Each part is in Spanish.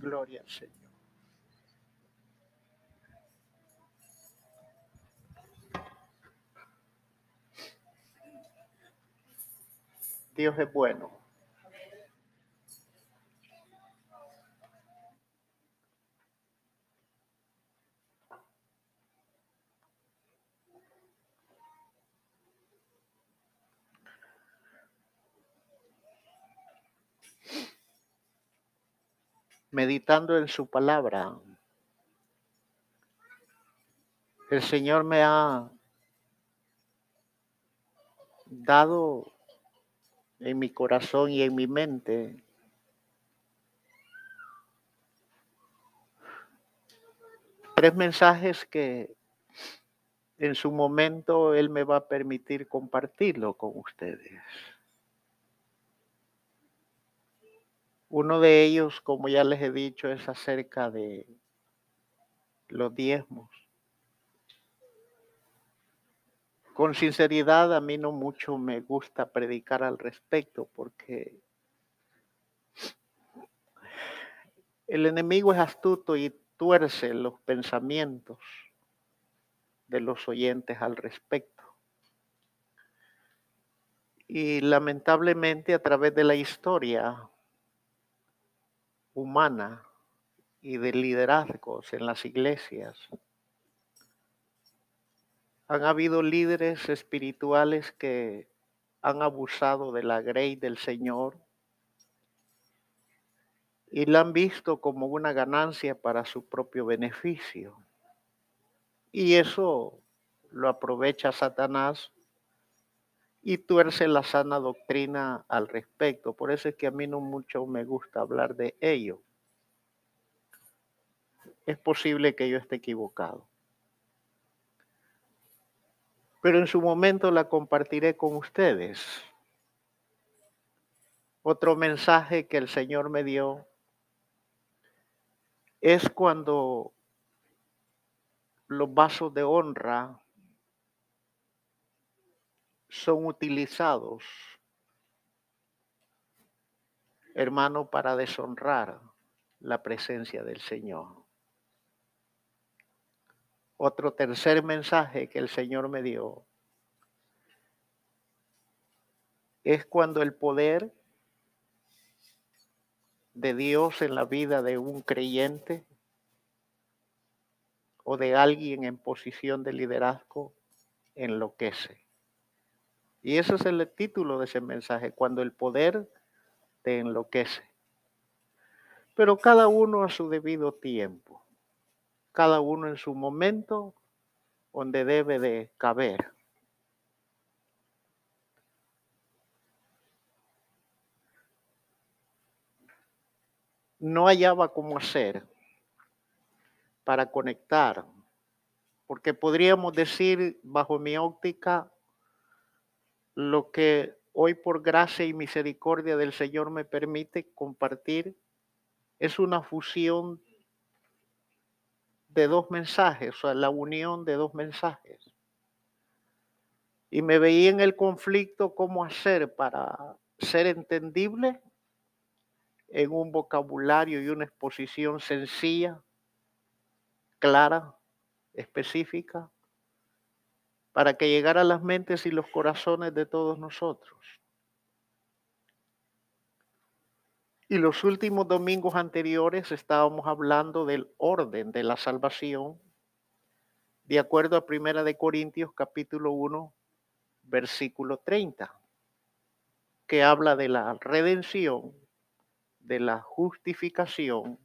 Gloria al Señor. Dios es bueno. Meditando en su palabra, el Señor me ha dado en mi corazón y en mi mente tres mensajes que en su momento Él me va a permitir compartirlo con ustedes. Uno de ellos, como ya les he dicho, es acerca de los diezmos. Con sinceridad, a mí no mucho me gusta predicar al respecto porque el enemigo es astuto y tuerce los pensamientos de los oyentes al respecto. Y lamentablemente a través de la historia humana y de liderazgos en las iglesias. Han habido líderes espirituales que han abusado de la grey del Señor y la han visto como una ganancia para su propio beneficio. Y eso lo aprovecha Satanás y tuerce la sana doctrina al respecto. Por eso es que a mí no mucho me gusta hablar de ello. Es posible que yo esté equivocado. Pero en su momento la compartiré con ustedes. Otro mensaje que el Señor me dio es cuando los vasos de honra son utilizados, hermano, para deshonrar la presencia del Señor. Otro tercer mensaje que el Señor me dio es cuando el poder de Dios en la vida de un creyente o de alguien en posición de liderazgo enloquece. Y ese es el título de ese mensaje, cuando el poder te enloquece. Pero cada uno a su debido tiempo, cada uno en su momento donde debe de caber. No hallaba cómo hacer para conectar, porque podríamos decir, bajo mi óptica, lo que hoy por gracia y misericordia del Señor me permite compartir es una fusión de dos mensajes, o sea, la unión de dos mensajes. Y me veía en el conflicto cómo hacer para ser entendible en un vocabulario y una exposición sencilla, clara, específica, para que llegara a las mentes y los corazones de todos nosotros. Y los últimos domingos anteriores estábamos hablando del orden de la salvación, de acuerdo a Primera de Corintios capítulo 1, versículo 30, que habla de la redención, de la justificación,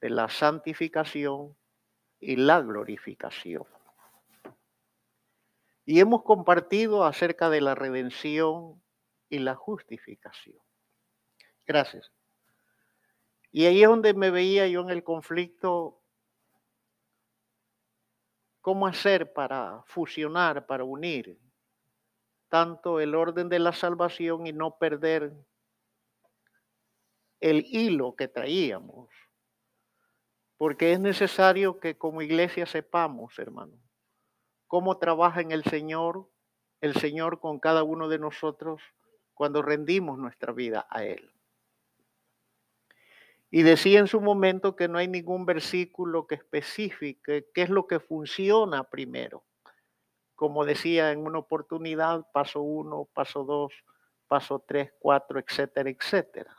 de la santificación y la glorificación. Y hemos compartido acerca de la redención y la justificación. Gracias. Y ahí es donde me veía yo en el conflicto, cómo hacer para fusionar, para unir tanto el orden de la salvación y no perder el hilo que traíamos. Porque es necesario que como iglesia sepamos, hermanos, cómo trabaja en el Señor, el Señor con cada uno de nosotros cuando rendimos nuestra vida a Él. Y decía en su momento que no hay ningún versículo que especifique qué es lo que funciona primero. Como decía en una oportunidad, paso uno, paso dos, paso tres, cuatro, etcétera, etcétera.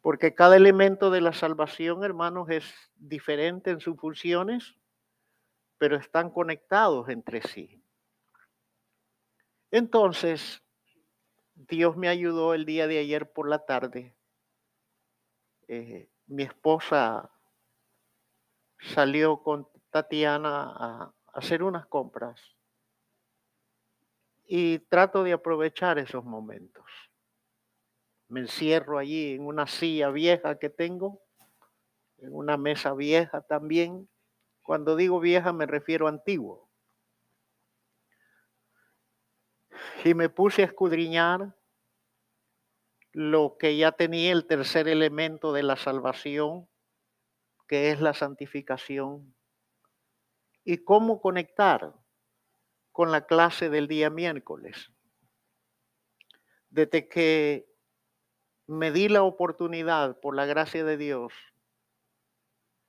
Porque cada elemento de la salvación, hermanos, es diferente en sus funciones, pero están conectados entre sí. Entonces, Dios me ayudó el día de ayer por la tarde. Eh, mi esposa salió con Tatiana a hacer unas compras y trato de aprovechar esos momentos. Me encierro allí en una silla vieja que tengo, en una mesa vieja también. Cuando digo vieja me refiero a antiguo. y me puse a escudriñar lo que ya tenía el tercer elemento de la salvación, que es la santificación, y cómo conectar con la clase del día miércoles. Desde que me di la oportunidad, por la gracia de Dios,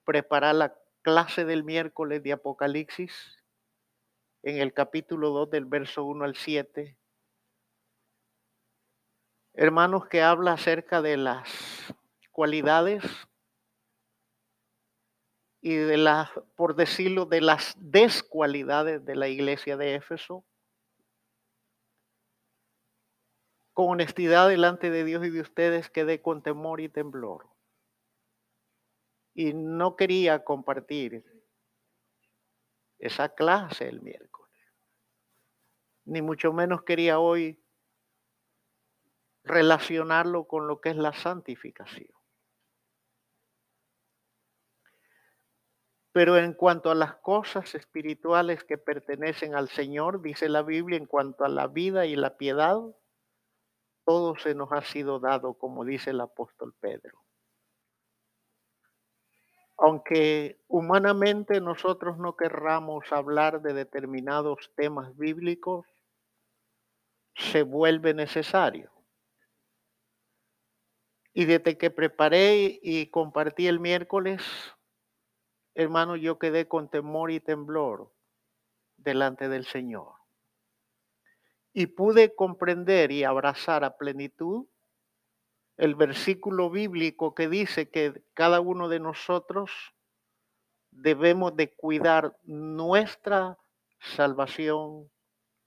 preparar la clase del miércoles de Apocalipsis, en el capítulo 2 del verso 1 al 7. Hermanos, que habla acerca de las cualidades y de las, por decirlo, de las descualidades de la iglesia de Éfeso. Con honestidad delante de Dios y de ustedes quedé con temor y temblor. Y no quería compartir esa clase el miércoles. Ni mucho menos quería hoy relacionarlo con lo que es la santificación. Pero en cuanto a las cosas espirituales que pertenecen al Señor, dice la Biblia, en cuanto a la vida y la piedad, todo se nos ha sido dado, como dice el apóstol Pedro aunque humanamente nosotros no querramos hablar de determinados temas bíblicos, se vuelve necesario. Y desde que preparé y compartí el miércoles, hermano, yo quedé con temor y temblor delante del Señor. Y pude comprender y abrazar a plenitud el versículo bíblico que dice que cada uno de nosotros debemos de cuidar nuestra salvación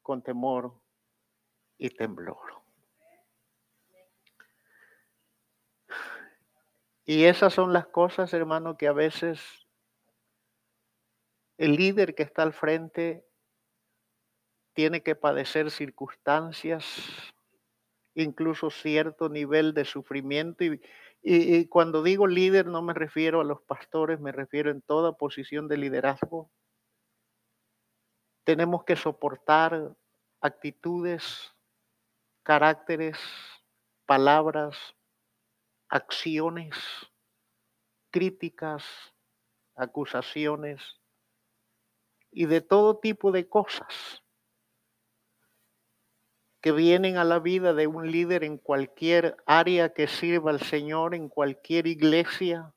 con temor y temblor. Y esas son las cosas, hermano, que a veces el líder que está al frente tiene que padecer circunstancias incluso cierto nivel de sufrimiento. Y, cuando digo líder no me refiero a los pastores, me refiero en toda posición de liderazgo. Tenemos que soportar actitudes, caracteres, palabras, acciones, críticas, acusaciones y de todo tipo de cosas que vienen a la vida de un líder en cualquier área que sirva al Señor, en cualquier iglesia,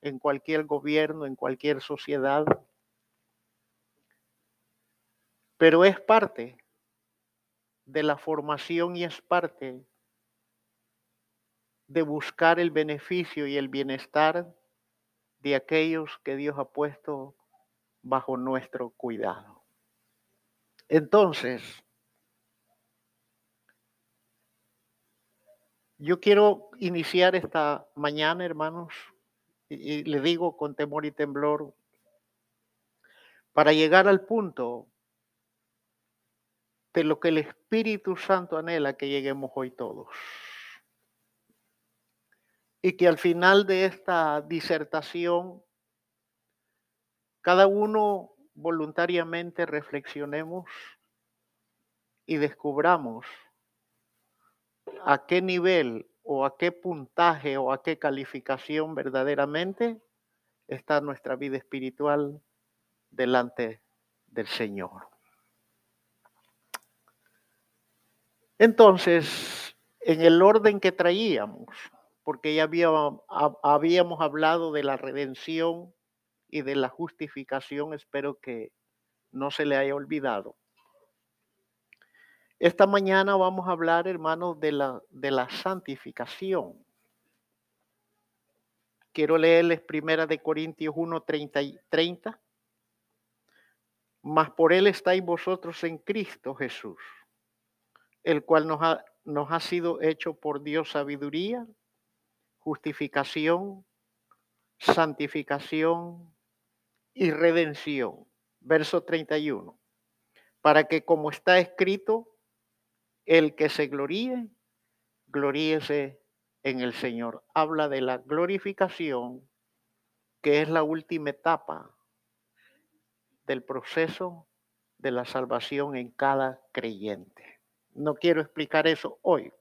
en cualquier gobierno, en cualquier sociedad. Pero es parte de la formación y es parte de buscar el beneficio y el bienestar de aquellos que Dios ha puesto bajo nuestro cuidado. Entonces, Yo quiero iniciar esta mañana, hermanos, y, le digo con temor y temblor, para llegar al punto de lo que el Espíritu Santo anhela que lleguemos hoy todos. Y que al final de esta disertación, cada uno voluntariamente reflexionemos y descubramos a qué nivel o a qué puntaje o a qué calificación verdaderamente está nuestra vida espiritual delante del Señor. Entonces, en el orden que traíamos, porque ya habíamos, hablado de la redención y de la justificación, espero que no se le haya olvidado. Esta mañana vamos a hablar, hermanos, de la, de la santificación. Quiero leerles primera de Corintios 1, 30 y 30. Mas por él estáis vosotros en Cristo Jesús, el cual nos ha, nos ha sido hecho por Dios sabiduría, justificación, santificación y redención. Verso 31. Para que como está escrito, el que se gloríe, gloríese en el Señor. Habla de la glorificación, que es la última etapa del proceso de la salvación en cada creyente. No quiero explicar eso hoy.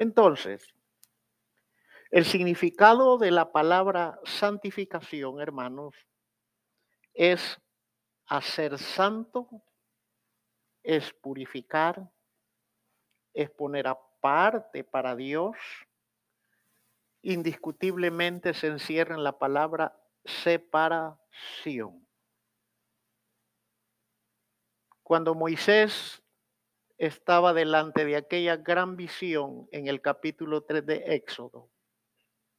Entonces, el significado de la palabra santificación, hermanos, es hacer santo, es purificar, es poner aparte para Dios. Indiscutiblemente se encierra en la palabra separación. Cuando Moisés estaba delante de aquella gran visión en el capítulo 3 de Éxodo,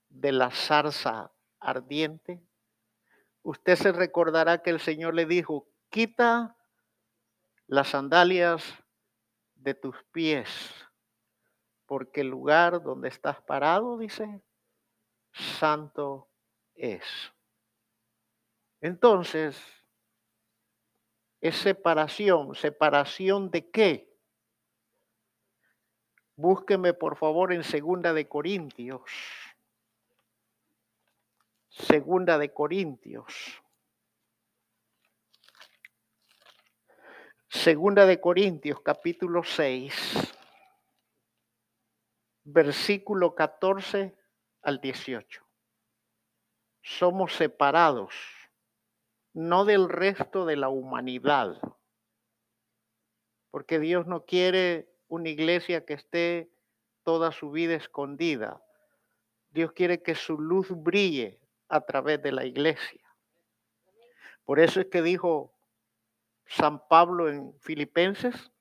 de la zarza ardiente, usted se recordará que el Señor le dijo, quita las sandalias de tus pies, porque el lugar donde estás parado, dice, santo es. Entonces, es separación. ¿Separación de qué? Búsqueme por favor en Segunda de Corintios. Segunda de Corintios. Segunda de Corintios, capítulo 6, versículo 14 al 18. Somos separados, no del resto de la humanidad, porque Dios no quiere una iglesia que esté toda su vida escondida. Dios quiere que su luz brille a través de la iglesia. Por eso es que dijo San Pablo en Filipenses,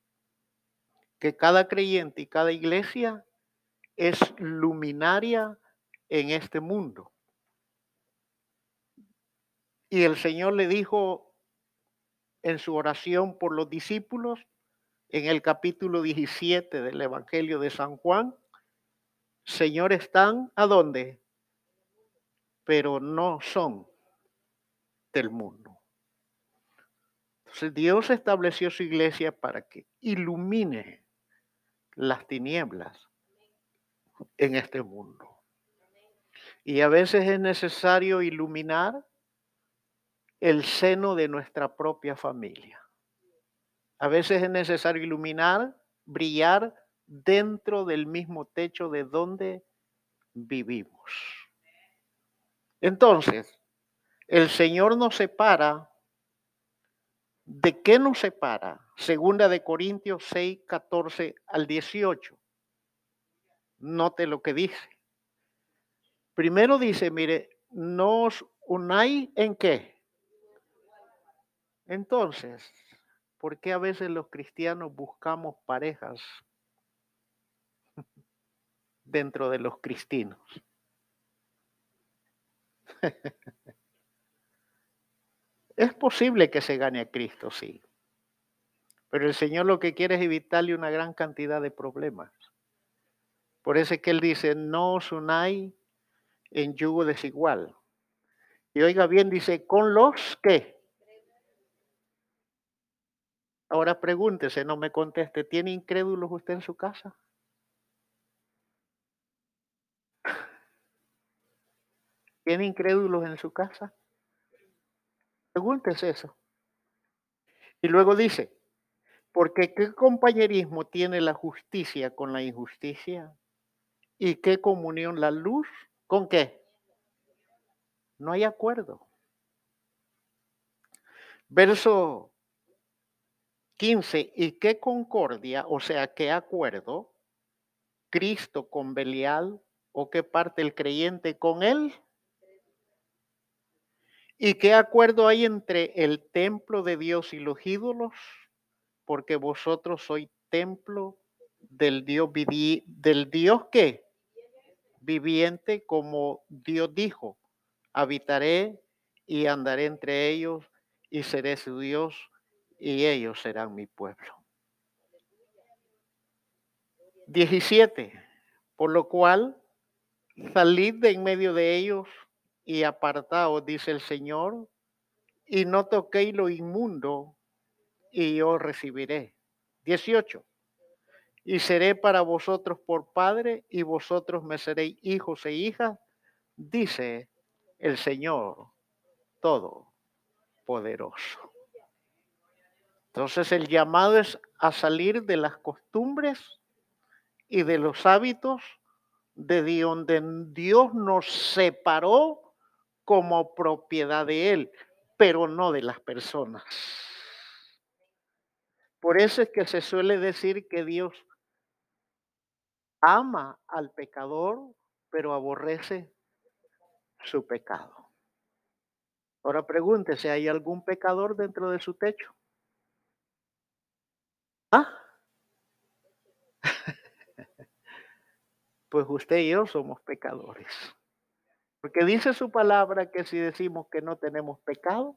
que cada creyente y cada iglesia es luminaria en este mundo. Y el Señor le dijo en su oración por los discípulos, en el capítulo 17 del Evangelio de San Juan, Señor, están a dónde? Pero no son del mundo. Dios estableció su iglesia para que ilumine las tinieblas en este mundo. Y a veces es necesario iluminar el seno de nuestra propia familia. A veces es necesario iluminar, brillar dentro del mismo techo de donde vivimos. Entonces, el Señor nos separa ¿De qué nos separa? Segunda de Corintios 6, 14 al 18. Note lo que dice. Primero dice, mire, nos unáis en qué. Entonces, ¿por qué a veces los cristianos buscamos parejas dentro de los cristinos? Es posible que se gane a Cristo, sí. Pero el Señor lo que quiere es evitarle una gran cantidad de problemas. Por eso es que Él dice, no os unáis en yugo desigual. Y oiga bien, dice, con los que. Ahora pregúntese, no me conteste, ¿tiene incrédulos usted en su casa? ¿Tiene incrédulos en su casa? Pregúntese eso. Y luego dice, porque qué compañerismo tiene la justicia con la injusticia y qué comunión la luz con qué. No hay acuerdo. Verso 15, y qué concordia, o sea, qué acuerdo, Cristo con Belial o qué parte el creyente con él? ¿Y qué acuerdo hay entre el templo de Dios y los ídolos? Porque vosotros sois templo del Dios del Dios que viviente como Dios dijo, habitaré y andaré entre ellos y seré su Dios y ellos serán mi pueblo. 17. Por lo cual, salid de en medio de ellos y apartaos, dice el Señor, y no toquéis lo inmundo, y yo recibiré. 18. Y seré para vosotros por padre, y vosotros me seréis hijos e hijas, dice el Señor Todopoderoso. Entonces el llamado es a salir de las costumbres y de los hábitos de donde Dios nos separó como propiedad de Él, pero no de las personas. Por eso es que se suele decir que Dios ama al pecador, pero aborrece su pecado. Ahora pregúntese, ¿hay algún pecador dentro de su techo? ¿Ah? Pues usted y yo somos pecadores. Porque dice su palabra que si decimos que no tenemos pecado,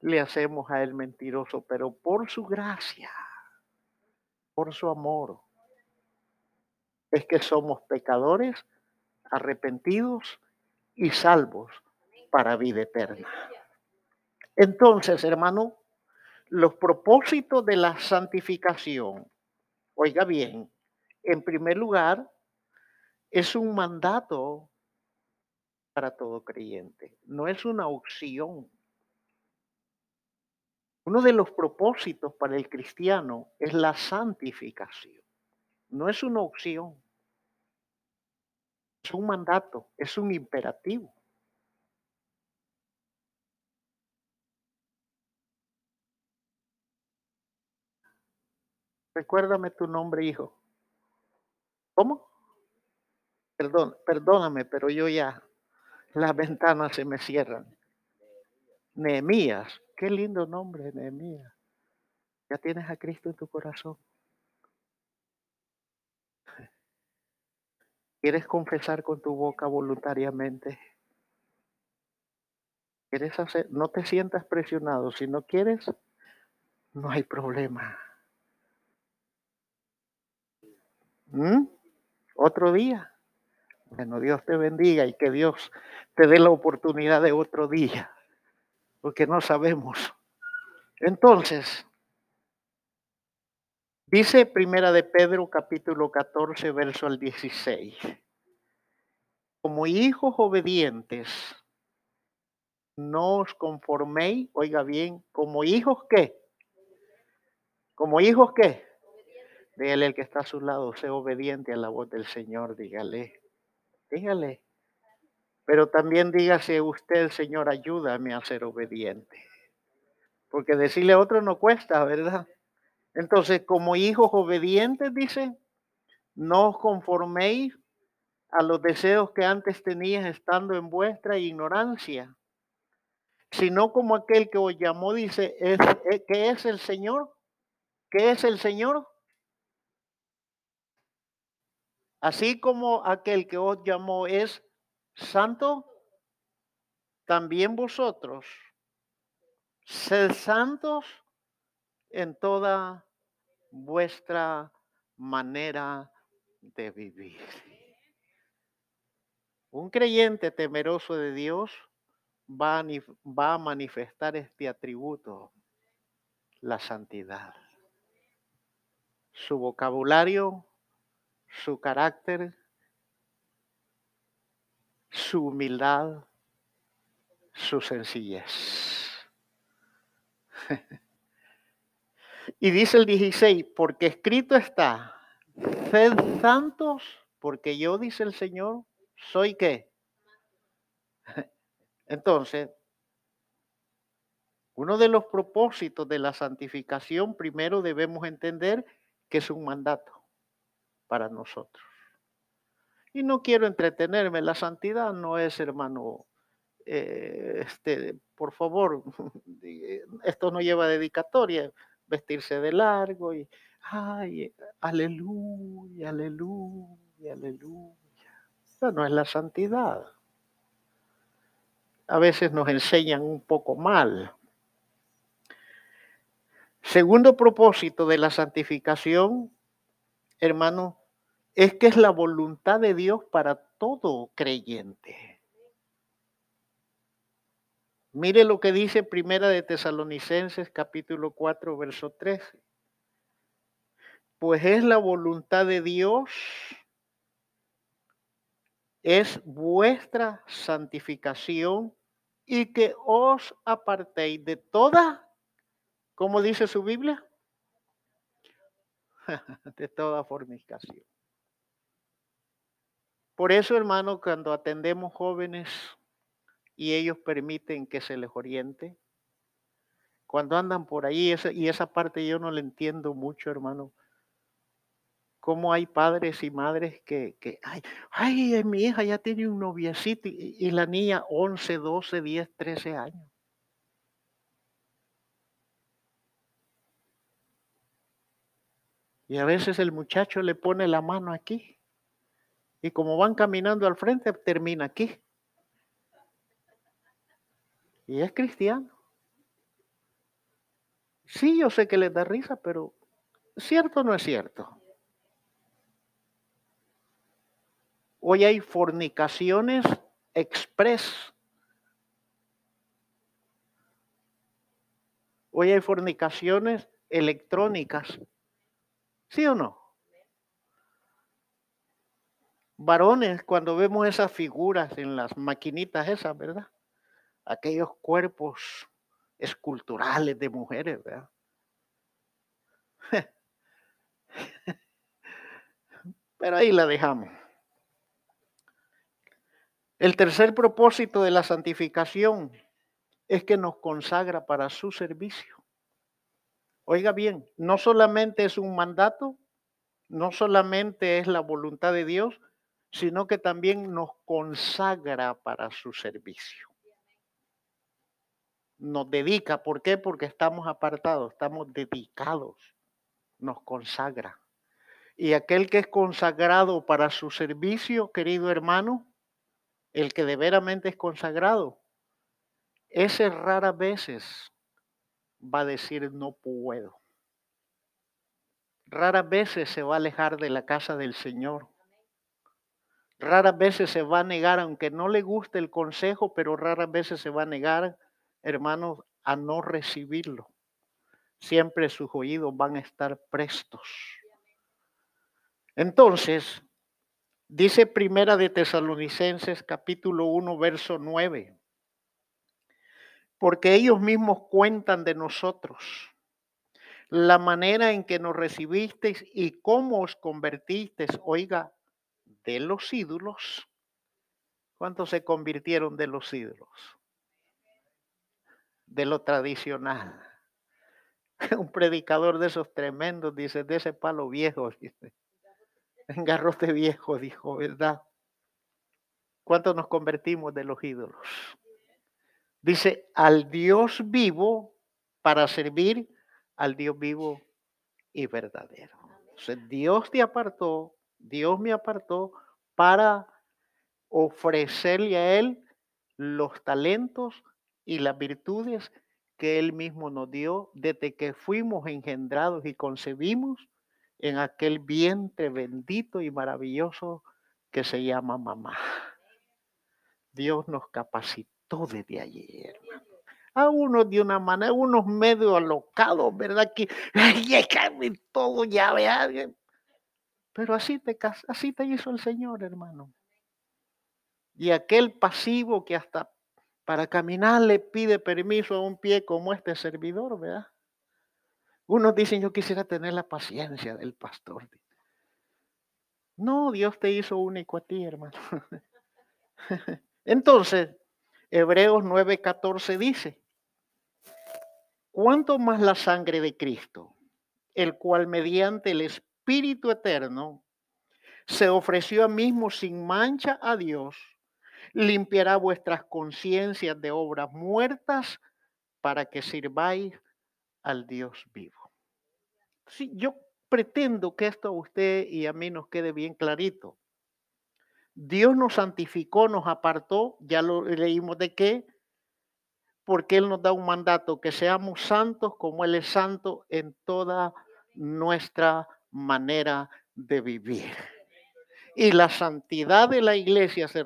le hacemos a él mentiroso, pero por su gracia, por su amor, es que somos pecadores arrepentidos y salvos para vida eterna. Entonces, hermano, los propósitos de la santificación, oiga bien, en primer lugar, es un mandato para todo creyente, no es una opción. Uno de los propósitos para el cristiano es la santificación, no es una opción, es un mandato, es un imperativo. Recuérdame tu nombre, hijo. ¿Cómo? Perdón, perdóname, pero yo ya, las ventanas se me cierran. Nehemías, qué lindo nombre, Nehemías. Ya tienes a Cristo en tu corazón. ¿Quieres confesar con tu boca voluntariamente? ¿Quieres hacer? No te sientas presionado. Si no quieres, no hay problema. ¿Mm? Otro día. Bueno, Dios te bendiga y que Dios te dé la oportunidad de otro día, porque no sabemos. Entonces, dice Primera de Pedro capítulo 14, verso al 16. Como hijos obedientes, no os conforméis, oiga bien, como hijos qué? Como hijos qué? Dígale al que está a su lado, sea obediente a la voz del Señor, dígale. Dígale. Pero también dígase usted, Señor, ayúdame a ser obediente. Porque decirle a otro no cuesta, ¿verdad? Entonces, como hijos obedientes, dice, no os conforméis a los deseos que antes tenías estando en vuestra ignorancia, sino como aquel que os llamó, dice, es, eh, ¿qué es el Señor? ¿Qué es el Señor? Así como aquel que os llamó es santo, también vosotros, sed santos en toda vuestra manera de vivir. Un creyente temeroso de Dios va a, va a manifestar este atributo, la santidad. Su vocabulario, su carácter, su humildad, su sencillez. y dice el 16, porque escrito está, sed santos, porque yo, dice el Señor, soy qué. Entonces, uno de los propósitos de la santificación, primero debemos entender que es un mandato para nosotros. Y no quiero entretenerme, la santidad no es, hermano, eh, este, por favor, esto no lleva dedicatoria, vestirse de largo y, ay, aleluya, aleluya, aleluya. Eso no es la santidad. A veces nos enseñan un poco mal. Segundo propósito de la santificación, hermano, es que es la voluntad de Dios para todo creyente. Mire lo que dice Primera de Tesalonicenses capítulo 4 verso 13. Pues es la voluntad de Dios es vuestra santificación y que os apartéis de toda, ¿cómo dice su Biblia? de toda fornicación. Por eso, hermano, cuando atendemos jóvenes y ellos permiten que se les oriente, cuando andan por ahí, y esa parte yo no la entiendo mucho, hermano, cómo hay padres y madres que, que ay, ay, mi hija ya tiene un noviecito y, y la niña 11, 12, 10, 13 años. Y a veces el muchacho le pone la mano aquí y como van caminando al frente, termina aquí. Y es cristiano. Sí, yo sé que les da risa, pero ¿cierto o no es cierto? Hoy hay fornicaciones express. Hoy hay fornicaciones electrónicas. ¿Sí o no? Varones, cuando vemos esas figuras en las maquinitas esas, ¿verdad? Aquellos cuerpos esculturales de mujeres, ¿verdad? Pero ahí la dejamos. El tercer propósito de la santificación es que nos consagra para su servicio. Oiga bien, no solamente es un mandato, no solamente es la voluntad de Dios, sino que también nos consagra para su servicio. Nos dedica, ¿por qué? Porque estamos apartados, estamos dedicados, nos consagra. Y aquel que es consagrado para su servicio, querido hermano, el que de veramente es consagrado, ese raras veces va a decir no puedo. Raras veces se va a alejar de la casa del Señor Raras veces se va a negar, aunque no le guste el consejo, pero raras veces se va a negar, hermanos, a no recibirlo. Siempre sus oídos van a estar prestos. Entonces, dice Primera de Tesalonicenses capítulo 1, verso 9, porque ellos mismos cuentan de nosotros la manera en que nos recibisteis y cómo os convertisteis, oiga, de los ídolos. ¿Cuántos se convirtieron de los ídolos? De lo tradicional. Un predicador de esos tremendos dice, de ese palo viejo, dice. Garrote viejo, dijo, ¿verdad? ¿Cuántos nos convertimos de los ídolos? Dice, al Dios vivo para servir al Dios vivo y verdadero. Entonces, Dios te apartó Dios me apartó para ofrecerle a Él los talentos y las virtudes que Él mismo nos dio desde que fuimos engendrados y concebimos en aquel vientre bendito y maravilloso que se llama mamá. Dios nos capacitó desde ayer, A unos de una manera, unos medio alocados, ¿verdad? Que, ay, todo ya, vea, pero así te, así te hizo el Señor, hermano. Y aquel pasivo que hasta para caminar le pide permiso a un pie como este servidor, ¿verdad? Unos dicen, yo quisiera tener la paciencia del pastor. No, Dios te hizo único a ti, hermano. Entonces, Hebreos 9:14 dice, ¿cuánto más la sangre de Cristo, el cual mediante el Espíritu Espíritu eterno se ofreció a mismo sin mancha a Dios, limpiará vuestras conciencias de obras muertas para que sirváis al Dios vivo. Sí, yo pretendo que esto a usted y a mí nos quede bien clarito. Dios nos santificó, nos apartó, ya lo leímos de qué, porque Él nos da un mandato, que seamos santos como Él es santo en toda nuestra manera de vivir. Y la santidad de la iglesia se,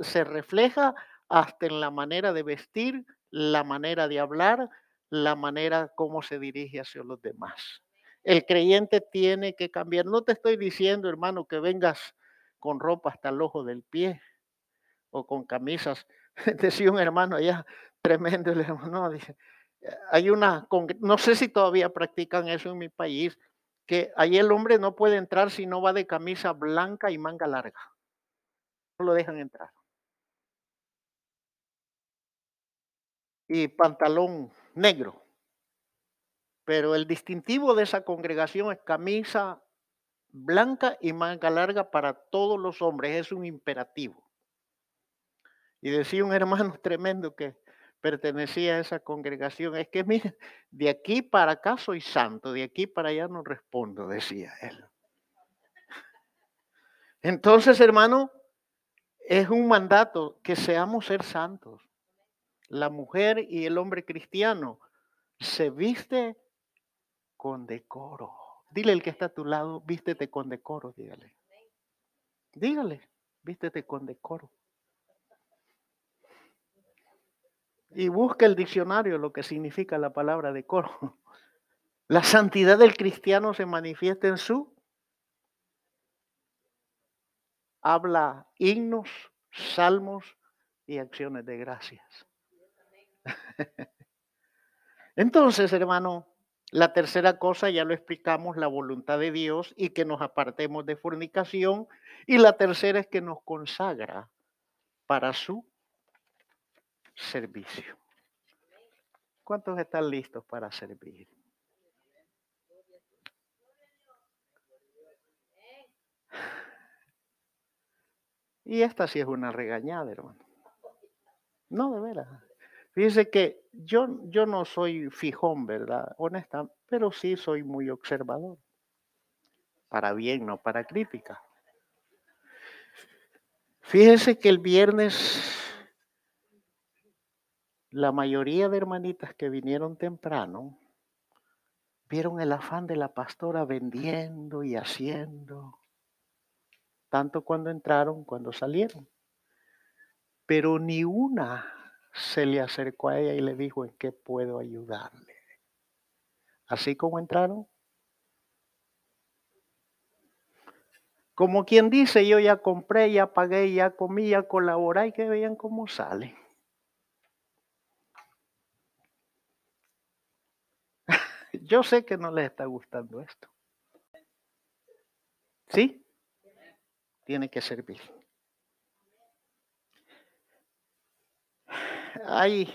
se refleja hasta en la manera de vestir, la manera de hablar, la manera como se dirige hacia los demás. El creyente tiene que cambiar. No te estoy diciendo, hermano, que vengas con ropa hasta el ojo del pie o con camisas. Decía un hermano allá, tremendo, el hermano, dice, hay una, no sé si todavía practican eso en mi país, que ahí el hombre no puede entrar si no va de camisa blanca y manga larga. No lo dejan entrar. Y pantalón negro. Pero el distintivo de esa congregación es camisa blanca y manga larga para todos los hombres. Es un imperativo. Y decía un hermano tremendo que pertenecía a esa congregación, es que mira, de aquí para acá soy santo, de aquí para allá no respondo, decía él. Entonces, hermano, es un mandato que seamos ser santos. La mujer y el hombre cristiano se viste con decoro. Dile el que está a tu lado, vístete con decoro, dígale. Dígale, vístete con decoro. Y busca el diccionario lo que significa la palabra decoro. La santidad del cristiano se manifiesta en su habla himnos, salmos y acciones de gracias. Entonces, hermano, la tercera cosa ya lo explicamos, la voluntad de Dios y que nos apartemos de fornicación. Y la tercera es que nos consagra para su servicio. ¿Cuántos están listos para servir? Y esta sí es una regañada, hermano. No, de veras. Fíjese que yo, yo no soy fijón, ¿verdad? Honesta, pero sí soy muy observador. Para bien, no para crítica. Fíjese que el viernes la mayoría de hermanitas que vinieron temprano vieron el afán de la pastora vendiendo y haciendo, tanto cuando entraron, cuando salieron. Pero ni una se le acercó a ella y le dijo en qué puedo ayudarle. Así como entraron. Como quien dice, yo ya compré, ya pagué, ya comí, ya colaboré y que vean cómo sale. Yo sé que no les está gustando esto. ¿Sí? Tiene que servir. Hay,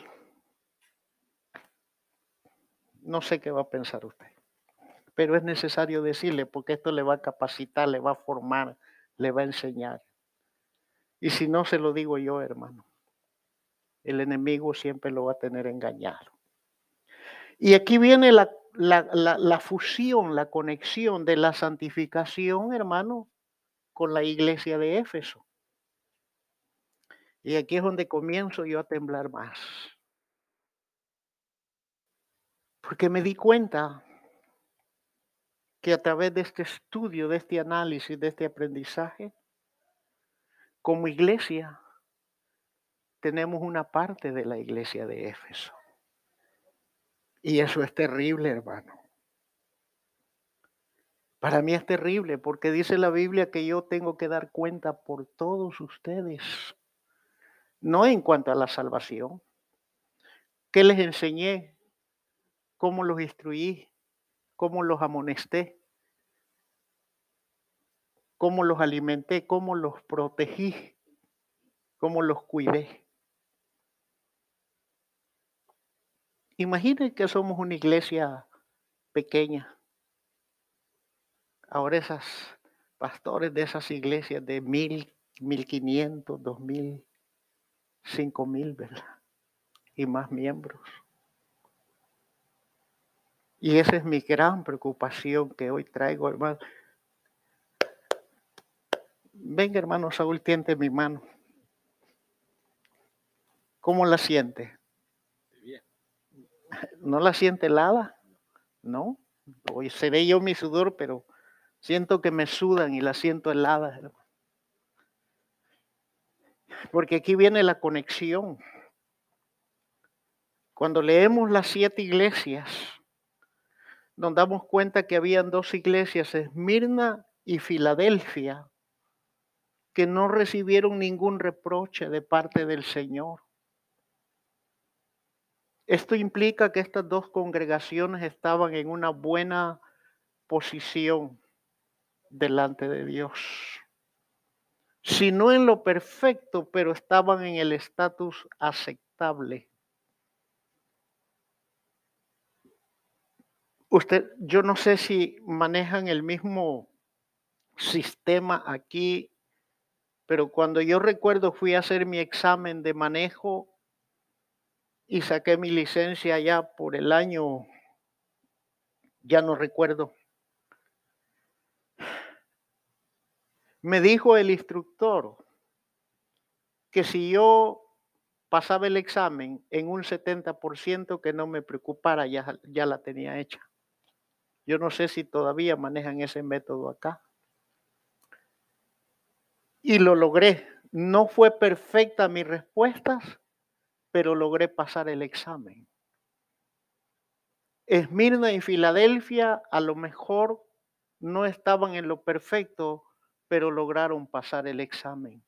no sé qué va a pensar usted, pero es necesario decirle porque esto le va a capacitar, le va a formar, le va a enseñar. Y si no se lo digo yo, hermano, el enemigo siempre lo va a tener engañado. Y aquí viene la la, fusión, la conexión de la santificación, hermano, con la iglesia de Éfeso. Y aquí es donde comienzo yo a temblar más. Porque me di cuenta que a través de este estudio, de este análisis, de este aprendizaje, como iglesia, tenemos una parte de la iglesia de Éfeso. Y eso es terrible, hermano. Para mí es terrible porque dice la Biblia que yo tengo que dar cuenta por todos ustedes, no en cuanto a la salvación. ¿Qué les enseñé? ¿Cómo los instruí? ¿Cómo los amonesté? ¿Cómo los alimenté? ¿Cómo los protegí? ¿Cómo los cuidé? Imaginen que somos una iglesia pequeña. Ahora esas pastores de esas iglesias de mil, mil quinientos, dos mil, cinco mil, ¿verdad? Y más miembros. Y esa es mi gran preocupación que hoy traigo, hermano. Venga, hermano Saúl, tiente mi mano. ¿Cómo la siente? ¿No la siente helada? No. Hoy seré yo mi sudor, pero siento que me sudan y la siento helada. Porque aquí viene la conexión. Cuando leemos las siete iglesias, nos damos cuenta que habían dos iglesias, Esmirna y Filadelfia, que no recibieron ningún reproche de parte del Señor. Esto implica que estas dos congregaciones estaban en una buena posición delante de Dios. Si no en lo perfecto, pero estaban en el estatus aceptable. Usted, yo no sé si manejan el mismo sistema aquí, pero cuando yo recuerdo fui a hacer mi examen de manejo y saqué mi licencia ya por el año, ya no recuerdo. Me dijo el instructor que si yo pasaba el examen en un 70% que no me preocupara, ya, ya la tenía hecha. Yo no sé si todavía manejan ese método acá. Y lo logré. No fue perfecta mis respuestas, pero logré pasar el examen. Esmirna y Filadelfia a lo mejor no estaban en lo perfecto, pero lograron pasar el examen.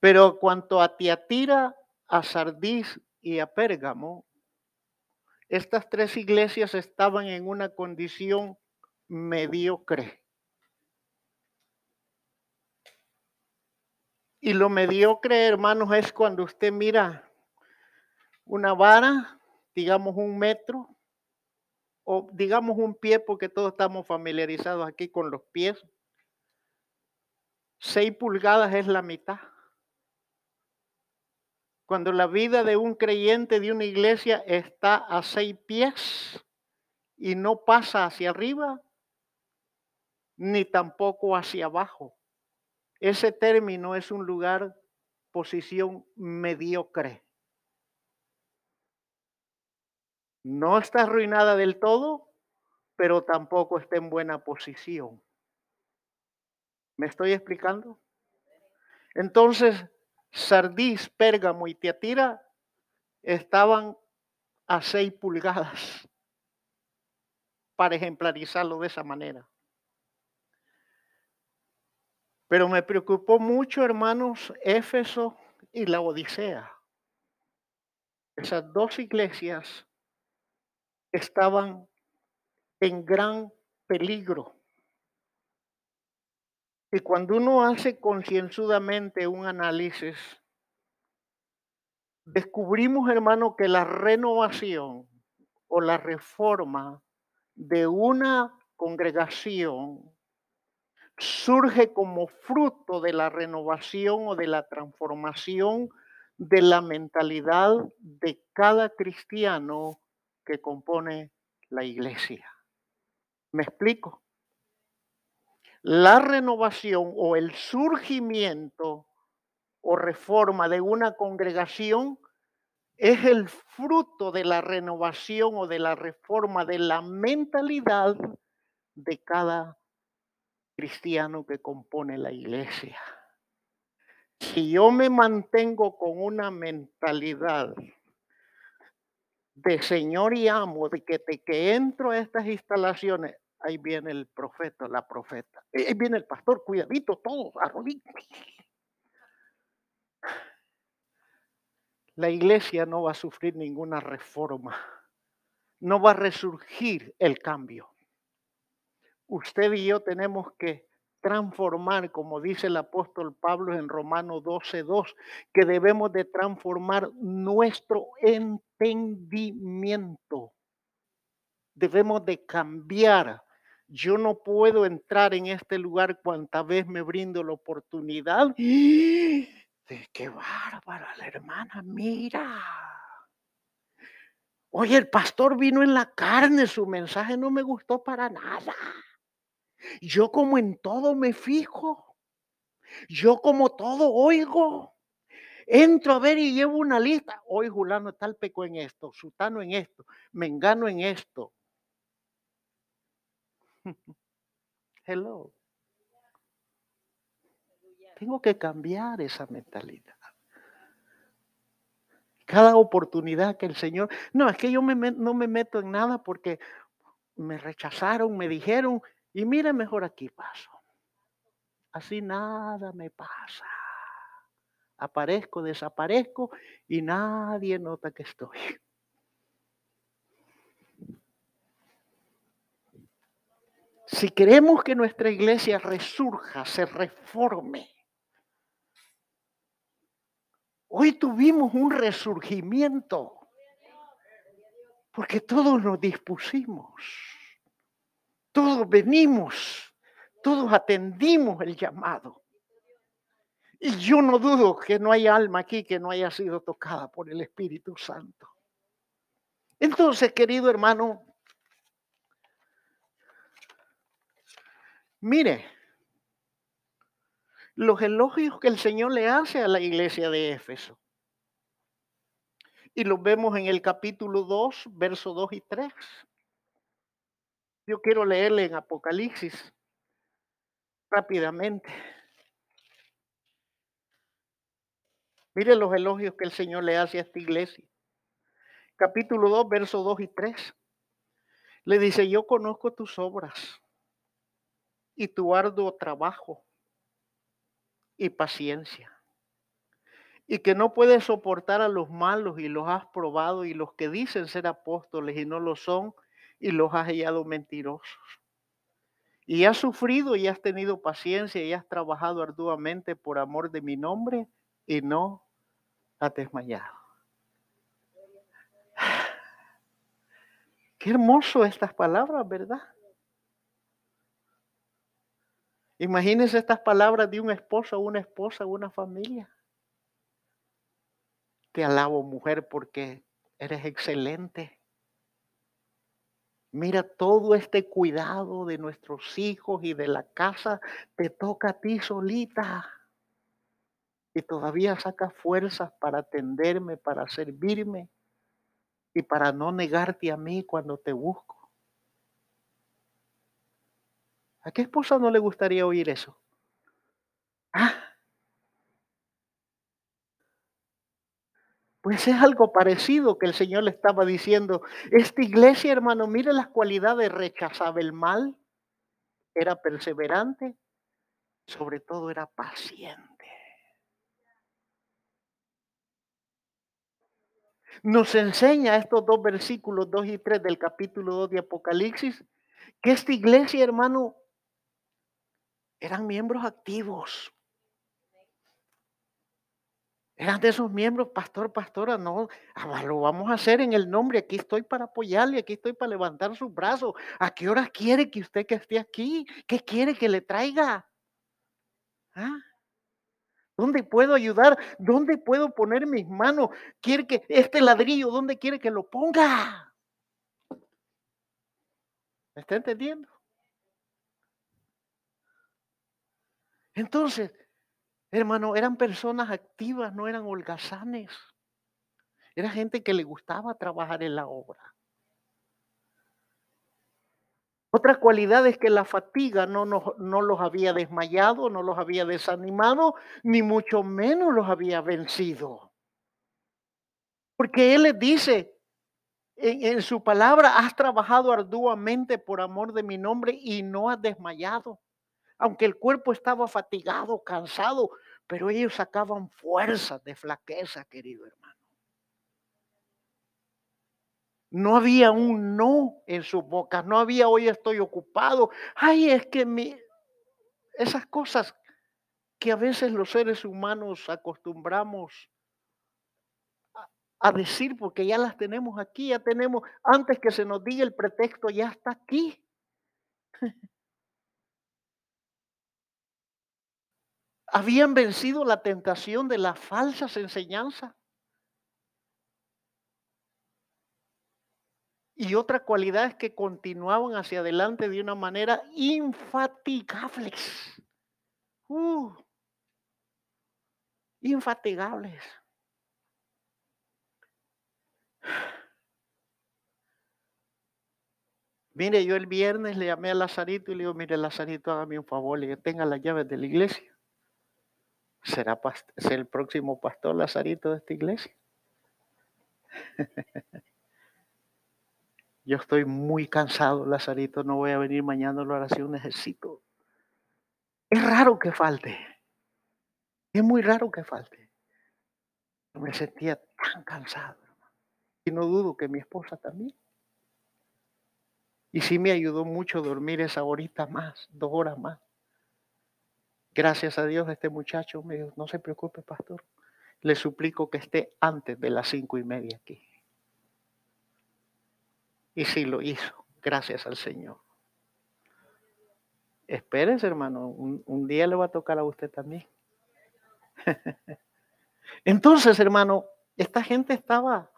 Pero cuanto a Tiatira, a Sardis y a Pérgamo, estas tres iglesias estaban en una condición mediocre. Y lo mediocre, hermanos, es cuando usted mira una vara, digamos un metro, o digamos un pie, porque todos estamos familiarizados aquí con los pies. Seis pulgadas es la mitad. Cuando la vida de un creyente de una iglesia está a seis pies y no pasa hacia arriba, ni tampoco hacia abajo. Ese término es un lugar, posición mediocre. No está arruinada del todo, pero tampoco está en buena posición. ¿Me estoy explicando? Entonces, Sardís, Pérgamo y Tiatira estaban a seis pulgadas, para ejemplarizarlo de esa manera. Pero me preocupó mucho, hermanos, Éfeso y la Odisea. Esas dos iglesias estaban en gran peligro. Y cuando uno hace concienzudamente un análisis, descubrimos, hermano, que la renovación o la reforma de una congregación surge como fruto de la renovación o de la transformación de la mentalidad de cada cristiano que compone la iglesia. ¿Me explico? la renovación o el surgimiento o reforma de una congregación es el fruto de la renovación o de la reforma de la mentalidad de cada cristiano que compone la iglesia. Si yo me mantengo con una mentalidad de Señor y amo, de que, que entro a estas instalaciones, ahí viene el profeta, la profeta. Ahí viene el pastor, cuidadito, todos, arroditos. La iglesia no va a sufrir ninguna reforma. No va a resurgir el cambio. Usted y yo tenemos que transformar, como dice el apóstol Pablo en Romano 12:2, que debemos de transformar nuestro entendimiento. Debemos de cambiar yo no puedo entrar en este lugar cuanta vez me brindo la oportunidad. De qué bárbara la hermana, mira. Oye, el pastor vino en la carne, su mensaje no me gustó para nada. Yo como en todo me fijo. Yo como todo oigo. Entro a ver y llevo una lista. Hoy Julano tal peco en esto, Sutano en esto, me engano en esto. Hello. Tengo que cambiar esa mentalidad. Cada oportunidad que el Señor, no, es que yo no me meto en nada porque me rechazaron, me dijeron, y mire, mejor aquí paso. Así nada me pasa. Aparezco, desaparezco y nadie nota que estoy. Si queremos que nuestra iglesia resurja, se reforme, hoy tuvimos un resurgimiento porque todos nos dispusimos, todos venimos, todos atendimos el llamado. Y yo no dudo que no hay alma aquí que no haya sido tocada por el Espíritu Santo. Entonces, querido hermano, Mire, los elogios que el Señor le hace a la iglesia de Éfeso. Y los vemos en el capítulo 2, versos 2 y 3. Yo quiero leerle en Apocalipsis rápidamente. Mire los elogios que el Señor le hace a esta iglesia. Capítulo 2, versos 2 y 3. Le dice, yo conozco tus obras y tu arduo trabajo y paciencia. Y que no puedes soportar a los malos y los has probado y los que dicen ser apóstoles y no lo son y los has hallado mentirosos. Y has sufrido y has tenido paciencia y has trabajado arduamente por amor de mi nombre y no has desmayado. Qué hermoso estas palabras, ¿verdad? Imagínense estas palabras de un esposo, una esposa, una familia. Te alabo, mujer, porque eres excelente. Mira, todo este cuidado de nuestros hijos y de la casa te toca a ti solita. Y todavía sacas fuerzas para atenderme, para servirme y para no negarte a mí cuando te busco. ¿A qué esposa no le gustaría oír eso? Ah. Pues es algo parecido que el Señor le estaba diciendo. Esta iglesia, hermano, mire las cualidades, rechazaba el mal, era perseverante, sobre todo era paciente. Nos enseña estos dos versículos 2 y 3 del capítulo 2 de Apocalipsis que esta iglesia, hermano, eran miembros activos. Eran de esos miembros, pastor, pastora, no, lo vamos a hacer en el nombre, aquí estoy para apoyarle, aquí estoy para levantar sus brazos. ¿A qué hora quiere que usted que esté aquí? ¿Qué quiere que le traiga? ¿Ah? ¿Dónde puedo ayudar? ¿Dónde puedo poner mis manos? ¿Quiere que este ladrillo, dónde quiere que lo ponga? ¿Me está entendiendo? Entonces, hermano, eran personas activas, no eran holgazanes. Era gente que le gustaba trabajar en la obra. Otra cualidad es que la fatiga no, los había desmayado, no los había desanimado, ni mucho menos los había vencido. Porque Él les dice en su palabra, has trabajado arduamente por amor de mi nombre y no has desmayado aunque el cuerpo estaba fatigado, cansado, pero ellos sacaban fuerzas de flaqueza, querido hermano. No había un no en sus bocas, no había hoy estoy ocupado. Ay, es que mi... esas cosas que a veces los seres humanos acostumbramos a, a decir porque ya las tenemos aquí, ya tenemos, antes que se nos diga el pretexto, ya está aquí. Habían vencido la tentación de las falsas enseñanzas. Y otra cualidad es que continuaban hacia adelante de una manera infatigables. Uh, infatigables. Mire, yo el viernes le llamé a Lazarito y le digo, mire, Lazarito, hágame un favor, le tenga las llaves de la iglesia. ¿Será, ¿Será el próximo pastor Lazarito de esta iglesia? Yo estoy muy cansado, Lazarito, no voy a venir mañana a la oración, necesito. Es raro que falte. Es muy raro que falte. Me sentía tan cansado. Y no dudo que mi esposa también. Y sí me ayudó mucho dormir esa horita más, dos horas más. Gracias a Dios, este muchacho me dijo, no se preocupe, pastor. Le suplico que esté antes de las cinco y media aquí. Y sí lo hizo, gracias al Señor. Espérese, hermano, un, día le va a tocar a usted también. Entonces, hermano, esta gente estaba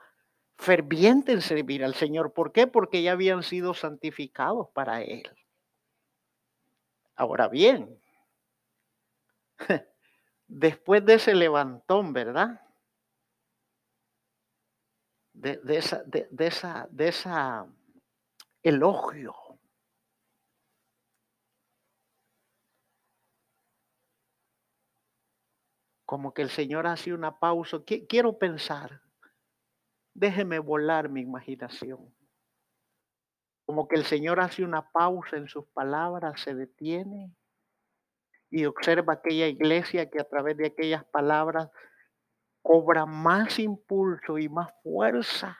ferviente en servir al Señor. ¿Por qué? Porque ya habían sido santificados para Él. Ahora bien, después de ese levantón, ¿verdad? de, esa, de, esa, de esa elogio. Como que el Señor hace una pausa. Quiero pensar. Déjeme volar mi imaginación. Como que el Señor hace una pausa en sus palabras, se detiene y observa aquella iglesia que a través de aquellas palabras cobra más impulso y más fuerza.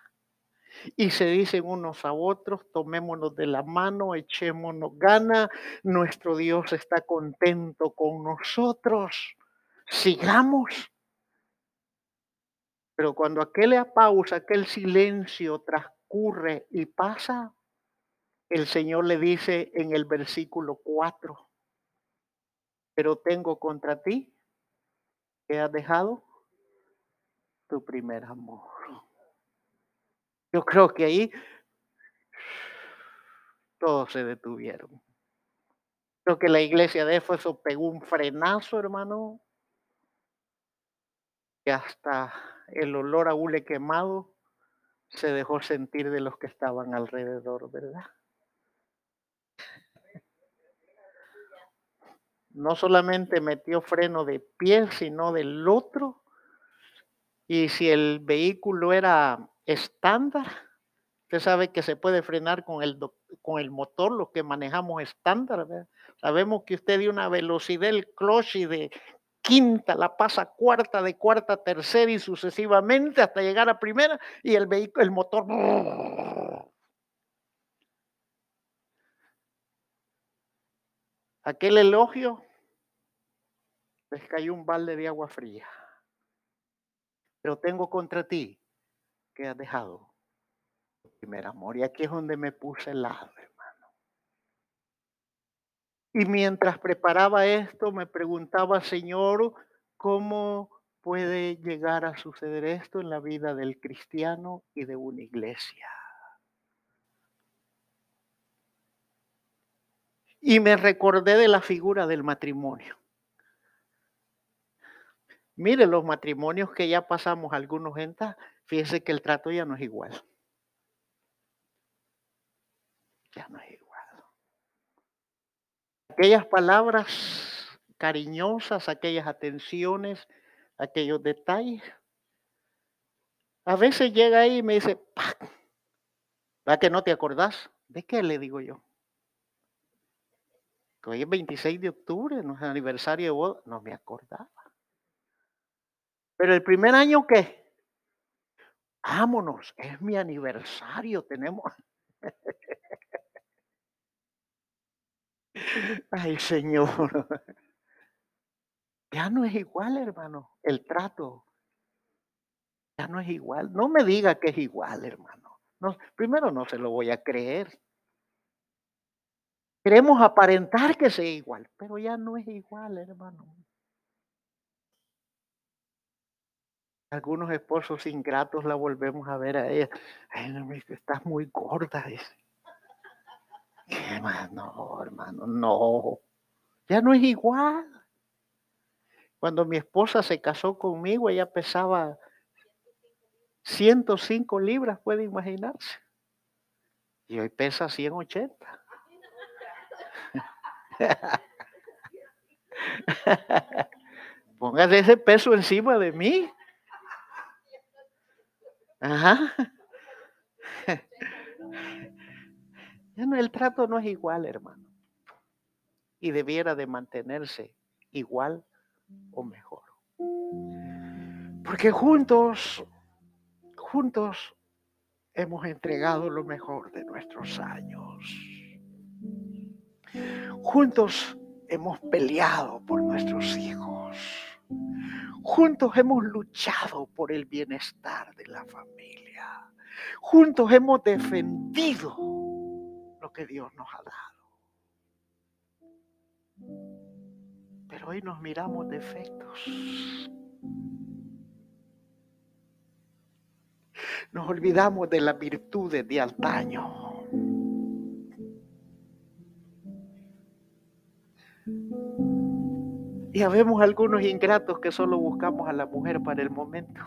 Y se dicen unos a otros, tomémonos de la mano, echémonos gana, nuestro Dios está contento con nosotros, sigamos. Pero cuando aquella pausa, aquel silencio transcurre y pasa, el Señor le dice en el versículo 4, pero tengo contra ti que has dejado tu primer amor. Yo creo que ahí todos se detuvieron. Creo que la iglesia de Éfeso pegó un frenazo, hermano, que hasta el olor a hule quemado se dejó sentir de los que estaban alrededor, ¿verdad? No solamente metió freno de pie, sino del otro y si el vehículo era estándar, usted sabe que se puede frenar con el, con el motor, lo que manejamos estándar. Sabemos que usted dio una velocidad, el clutch y de quinta la pasa cuarta, de cuarta tercera y sucesivamente hasta llegar a primera y el vehículo, el motor. Aquel elogio les cayó un balde de agua fría pero tengo contra ti que has dejado tu primer amor. Y aquí es donde me puse el lado, hermano. Y mientras preparaba esto, me preguntaba, Señor, ¿cómo puede llegar a suceder esto en la vida del cristiano y de una iglesia? Y me recordé de la figura del matrimonio. Mire, los matrimonios que ya pasamos algunos gente, fíjese que el trato ya no es igual. Ya no es igual. Aquellas palabras cariñosas, aquellas atenciones, aquellos detalles. A veces llega ahí y me dice, ¿va que no te acordás? ¿De qué le digo yo? Que hoy es 26 de octubre, no es aniversario de boda. No me acordaba. Pero el primer año, ¿qué? Vámonos, es mi aniversario, tenemos. Ay, Señor. Ya no es igual, hermano, el trato. Ya no es igual. No me diga que es igual, hermano. No, primero no se lo voy a creer. Queremos aparentar que sea igual, pero ya no es igual, hermano. Algunos esposos ingratos la volvemos a ver a ella. Ay, no, estás muy gorda. ¿Qué más? No, hermano, no. Ya no es igual. Cuando mi esposa se casó conmigo, ella pesaba 105 libras, puede imaginarse. Y hoy pesa 180. Póngase ese peso encima de mí. Ajá. el trato no es igual, hermano. Y debiera de mantenerse igual o mejor. Porque juntos, juntos hemos entregado lo mejor de nuestros años. Juntos hemos peleado por nuestros hijos. Juntos hemos luchado por el bienestar de la familia. Juntos hemos defendido lo que Dios nos ha dado. Pero hoy nos miramos defectos. Nos olvidamos de las virtudes de antaño. Y habemos algunos ingratos que solo buscamos a la mujer para el momento.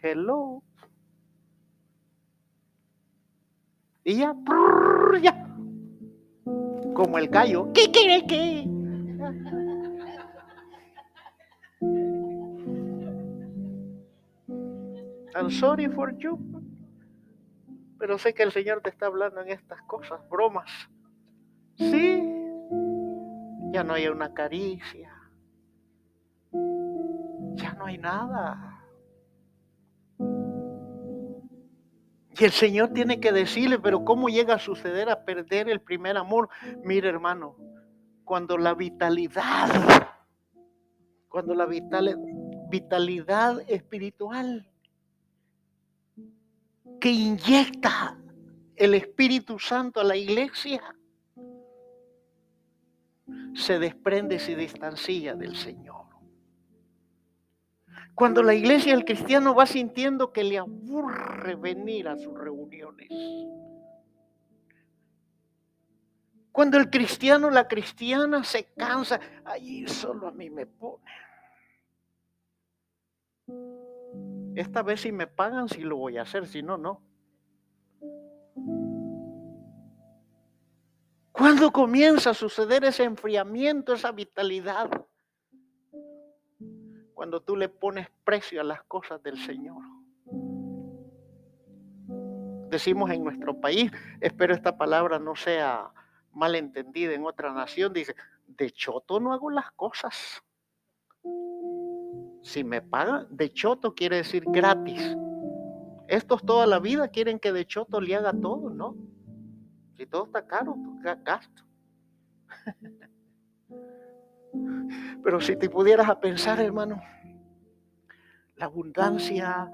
Hello. Y ya, ya. Como el gallo. ¿Qué quiere que? I'm sorry for you. Pero sé que el Señor te está hablando en estas cosas, bromas. Sí, ya no hay una caricia. Ya no hay nada. Y el Señor tiene que decirle, pero ¿cómo llega a suceder a perder el primer amor? Mire hermano, cuando la vitalidad, cuando la vitalidad espiritual que inyecta el Espíritu Santo a la iglesia, se desprende se distancia del Señor. Cuando la iglesia, el cristiano va sintiendo que le aburre venir a sus reuniones. Cuando el cristiano, la cristiana se cansa, allí solo a mí me pone. Esta vez si me pagan, sí lo voy a hacer, si no, no. ¿Cuándo comienza a suceder ese enfriamiento, esa vitalidad? Cuando tú le pones precio a las cosas del Señor. Decimos en nuestro país, espero esta palabra no sea mal entendida en otra nación, dice, de choto no hago las cosas. Si me pagan, de choto quiere decir gratis. Estos toda la vida quieren que de choto le haga todo, ¿no? Si todo está caro, pues, gasto. Pero si te pudieras a pensar, hermano, la abundancia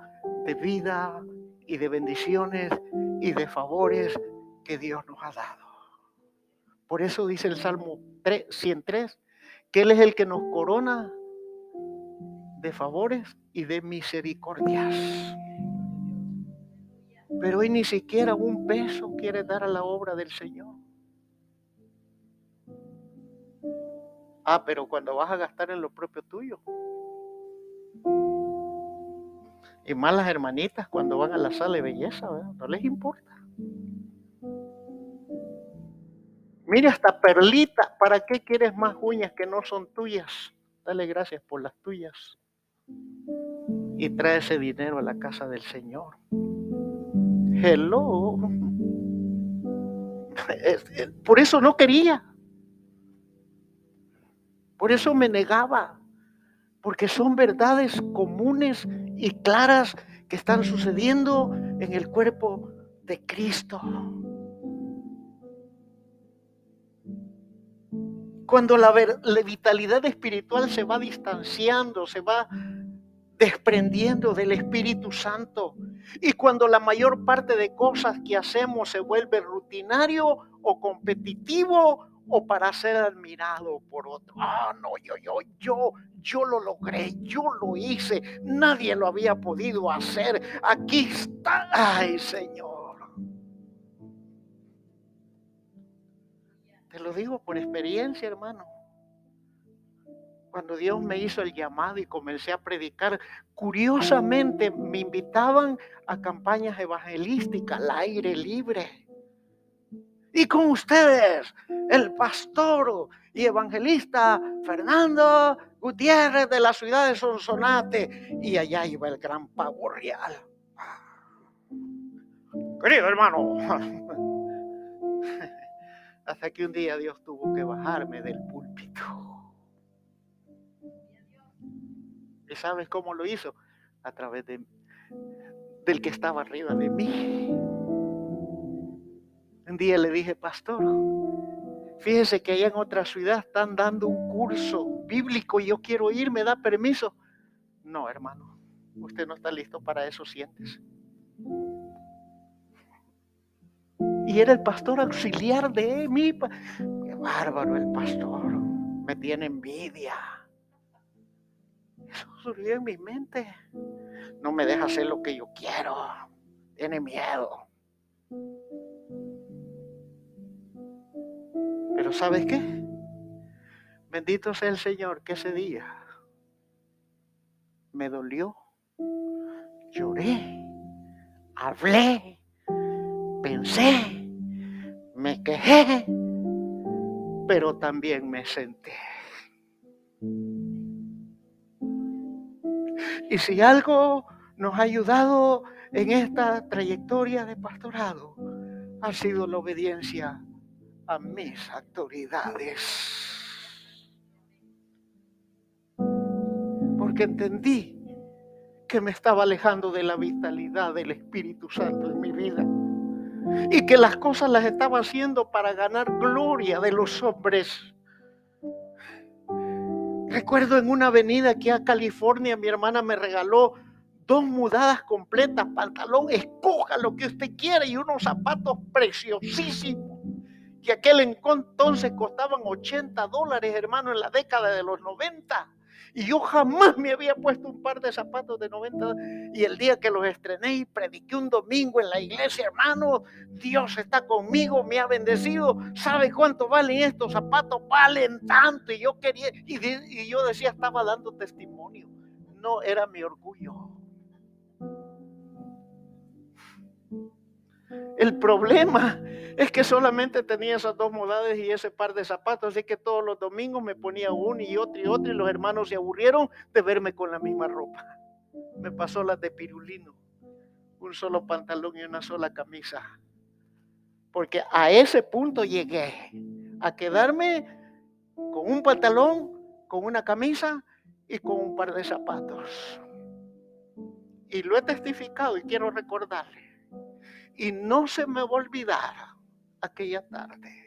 de vida y de bendiciones y de favores que Dios nos ha dado. Por eso dice el Salmo 103, que Él es el que nos corona de favores y de misericordias. Pero hoy ni siquiera un peso quiere dar a la obra del Señor. Ah, pero cuando vas a gastar en lo propio tuyo. Y más las hermanitas cuando van a la sala de belleza, no les importa. Mira esta perlita, ¿para qué quieres más uñas que no son tuyas? Dale gracias por las tuyas. Y trae ese dinero a la casa del Señor. Hello. Por eso no quería. Por eso me negaba. Porque son verdades comunes y claras que están sucediendo en el cuerpo de Cristo. Cuando la, la, vitalidad espiritual se va distanciando, se va desprendiendo del Espíritu Santo. Y cuando la mayor parte de cosas que hacemos se vuelve rutinario o competitivo o para ser admirado por otro. Ah, no, yo, yo, yo, yo lo logré, yo lo hice, nadie lo había podido hacer. Aquí está, ay Señor. Te lo digo por experiencia, hermano. Cuando Dios me hizo el llamado y comencé a predicar, curiosamente me invitaban a campañas evangelísticas al aire libre. Y con ustedes, el pastor y evangelista Fernando Gutiérrez de la ciudad de Sonsonate. Y allá iba el gran pavo real. Querido hermano, hasta que un día Dios tuvo que bajarme del púlpito. ¿Y sabes cómo lo hizo? A través de, del que estaba arriba de mí. Un día le dije, pastor, fíjese que allá en otra ciudad están dando un curso bíblico y yo quiero ir, ¿me da permiso? No, hermano, usted no está listo para eso, siéntese. Y era el pastor auxiliar de mí. Qué bárbaro el pastor. Me tiene envidia. Eso surgió en mi mente. No me deja hacer lo que yo quiero. Tiene miedo. Pero ¿sabes qué? Bendito sea el Señor que ese día me dolió, lloré, hablé, pensé, me quejé, pero también me senté. Y si algo nos ha ayudado en esta trayectoria de pastorado, ha sido la obediencia a mis autoridades. Porque entendí que me estaba alejando de la vitalidad del Espíritu Santo en mi vida. Y que las cosas las estaba haciendo para ganar gloria de los hombres. Recuerdo en una avenida aquí a California, mi hermana me regaló dos mudadas completas, pantalón, escoja lo que usted quiera y unos zapatos preciosísimos que aquel entonces costaban 80 dólares, hermano, en la década de los 90. Y yo jamás me había puesto un par de zapatos de 90. Y el día que los estrené y prediqué un domingo en la iglesia, hermano, Dios está conmigo, me ha bendecido. ¿Sabe cuánto valen estos zapatos? Valen tanto. Y yo quería, y, y yo decía, estaba dando testimonio. No era mi orgullo. El problema es que solamente tenía esas dos modales y ese par de zapatos, así que todos los domingos me ponía uno y otro y otro y los hermanos se aburrieron de verme con la misma ropa. Me pasó las de pirulino, un solo pantalón y una sola camisa. Porque a ese punto llegué a quedarme con un pantalón, con una camisa y con un par de zapatos. Y lo he testificado y quiero recordarle. Y no se me va a olvidar aquella tarde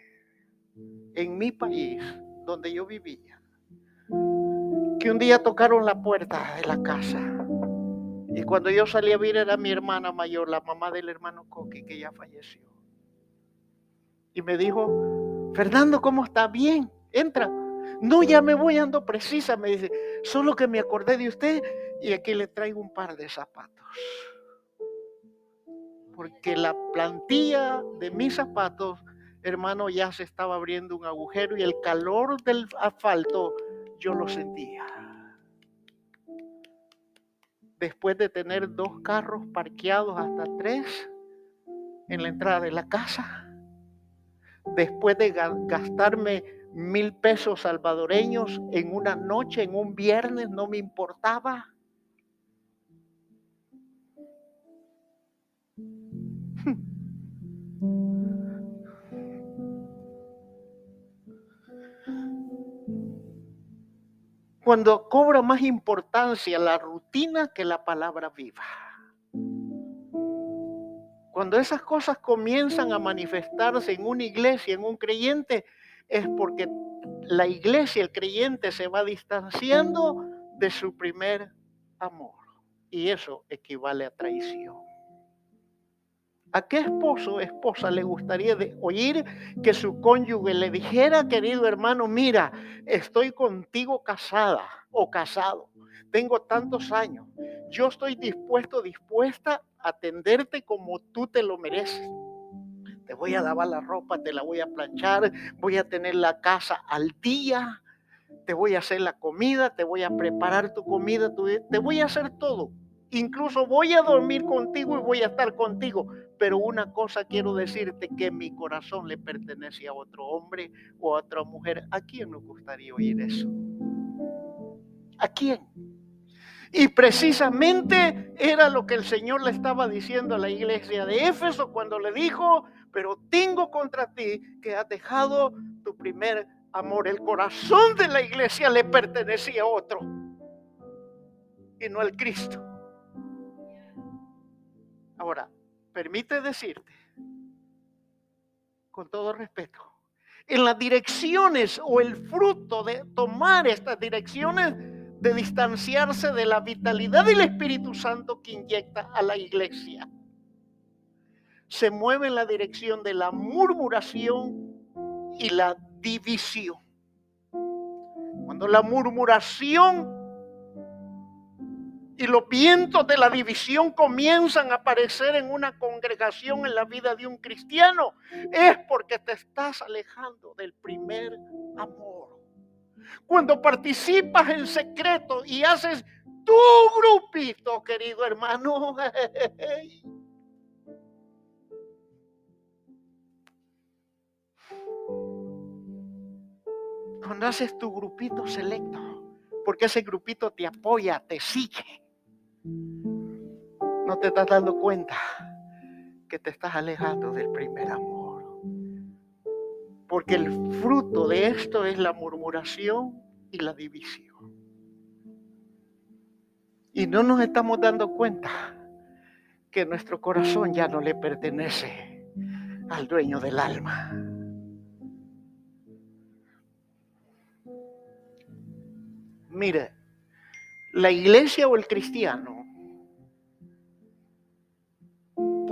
en mi país donde yo vivía, que un día tocaron la puerta de la casa. Y cuando yo salí a ver era mi hermana mayor, la mamá del hermano Coqui, que ya falleció. Y me dijo, Fernando, ¿cómo está? Bien, entra. No, ya me voy, ando precisa, me dice, solo que me acordé de usted y aquí le traigo un par de zapatos porque la plantilla de mis zapatos, hermano, ya se estaba abriendo un agujero y el calor del asfalto yo lo sentía. Después de tener dos carros parqueados hasta tres en la entrada de la casa, después de gastarme mil pesos salvadoreños en una noche, en un viernes, no me importaba Cuando cobra más importancia la rutina que la palabra viva. Cuando esas cosas comienzan a manifestarse en una iglesia, en un creyente, es porque la iglesia, el creyente se va distanciando de su primer amor. Y eso equivale a traición. ¿A qué esposo o esposa le gustaría de oír que su cónyuge le dijera, querido hermano, mira, estoy contigo casada o casado, tengo tantos años, yo estoy dispuesto, dispuesta a atenderte como tú te lo mereces? Te voy a lavar la ropa, te la voy a planchar, voy a tener la casa al día, te voy a hacer la comida, te voy a preparar tu comida, te voy a hacer todo. Incluso voy a dormir contigo y voy a estar contigo. Pero una cosa quiero decirte, que mi corazón le pertenece a otro hombre o a otra mujer. ¿A quién nos gustaría oír eso? ¿A quién? Y precisamente era lo que el Señor le estaba diciendo a la iglesia de Éfeso cuando le dijo, pero tengo contra ti que has dejado tu primer amor. El corazón de la iglesia le pertenecía a otro y no al Cristo. Ahora, permite decirte, con todo respeto, en las direcciones o el fruto de tomar estas direcciones de distanciarse de la vitalidad del Espíritu Santo que inyecta a la iglesia. Se mueve en la dirección de la murmuración y la división. Cuando la murmuración y los vientos de la división comienzan a aparecer en una congregación en la vida de un cristiano, es porque te estás alejando del primer amor. Cuando participas en secreto y haces tu grupito, querido hermano, cuando haces tu grupito selecto, porque ese grupito te apoya, te sigue no te estás dando cuenta que te estás alejando del primer amor. Porque el fruto de esto es la murmuración y la división. Y no nos estamos dando cuenta que nuestro corazón ya no le pertenece al dueño del alma. Mire, la iglesia o el cristiano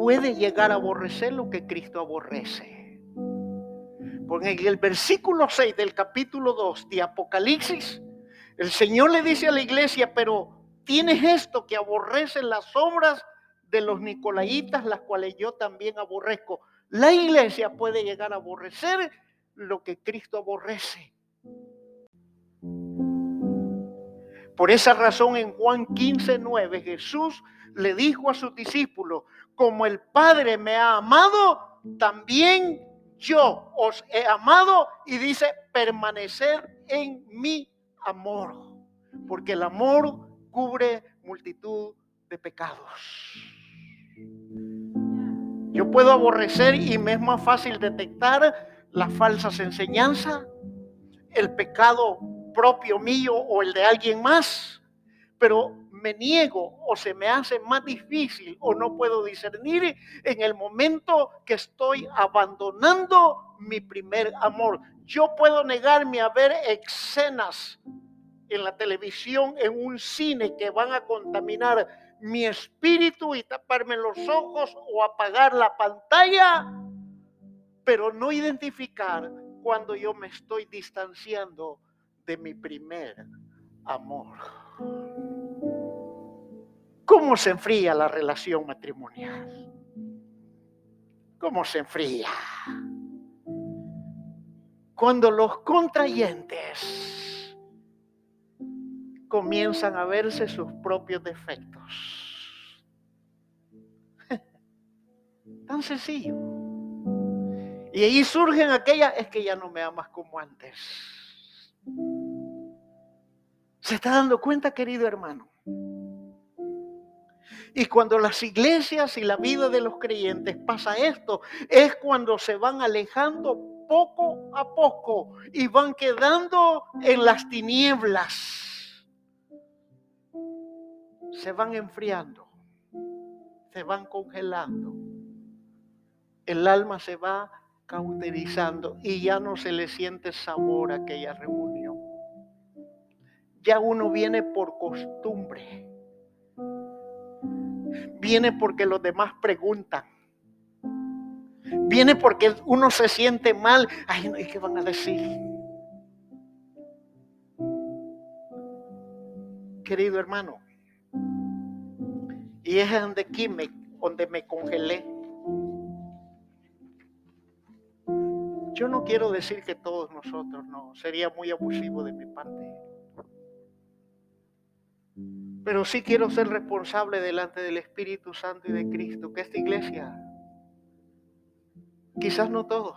puede llegar a aborrecer lo que Cristo aborrece. Porque en el versículo 6 del capítulo 2 de Apocalipsis, el Señor le dice a la iglesia, pero tienes esto que aborrece las obras de los nicolaitas, las cuales yo también aborrezco. La iglesia puede llegar a aborrecer lo que Cristo aborrece. Por esa razón en Juan 15, 9 Jesús le dijo a sus discípulos, como el Padre me ha amado, también yo os he amado y dice, permanecer en mi amor, porque el amor cubre multitud de pecados. Yo puedo aborrecer y me es más fácil detectar las falsas enseñanzas, el pecado propio mío o el de alguien más, pero me niego o se me hace más difícil o no puedo discernir en el momento que estoy abandonando mi primer amor. Yo puedo negarme a ver escenas en la televisión, en un cine que van a contaminar mi espíritu y taparme los ojos o apagar la pantalla, pero no identificar cuando yo me estoy distanciando de mi primer amor. ¿Cómo se enfría la relación matrimonial? ¿Cómo se enfría? Cuando los contrayentes comienzan a verse sus propios defectos. Tan sencillo. Y ahí surgen aquellas, es que ya no me amas como antes. ¿Se está dando cuenta, querido hermano? Y cuando las iglesias y la vida de los creyentes pasa esto, es cuando se van alejando poco a poco y van quedando en las tinieblas. Se van enfriando, se van congelando. El alma se va cauterizando y ya no se le siente sabor a aquella reunión ya uno viene por costumbre viene porque los demás preguntan. Viene porque uno se siente mal. Ay, ¿y qué van a decir? Querido hermano, y es donde aquí me, donde me congelé. Yo no quiero decir que todos nosotros no, sería muy abusivo de mi parte. Pero sí quiero ser responsable delante del Espíritu Santo y de Cristo, que esta iglesia, quizás no todos,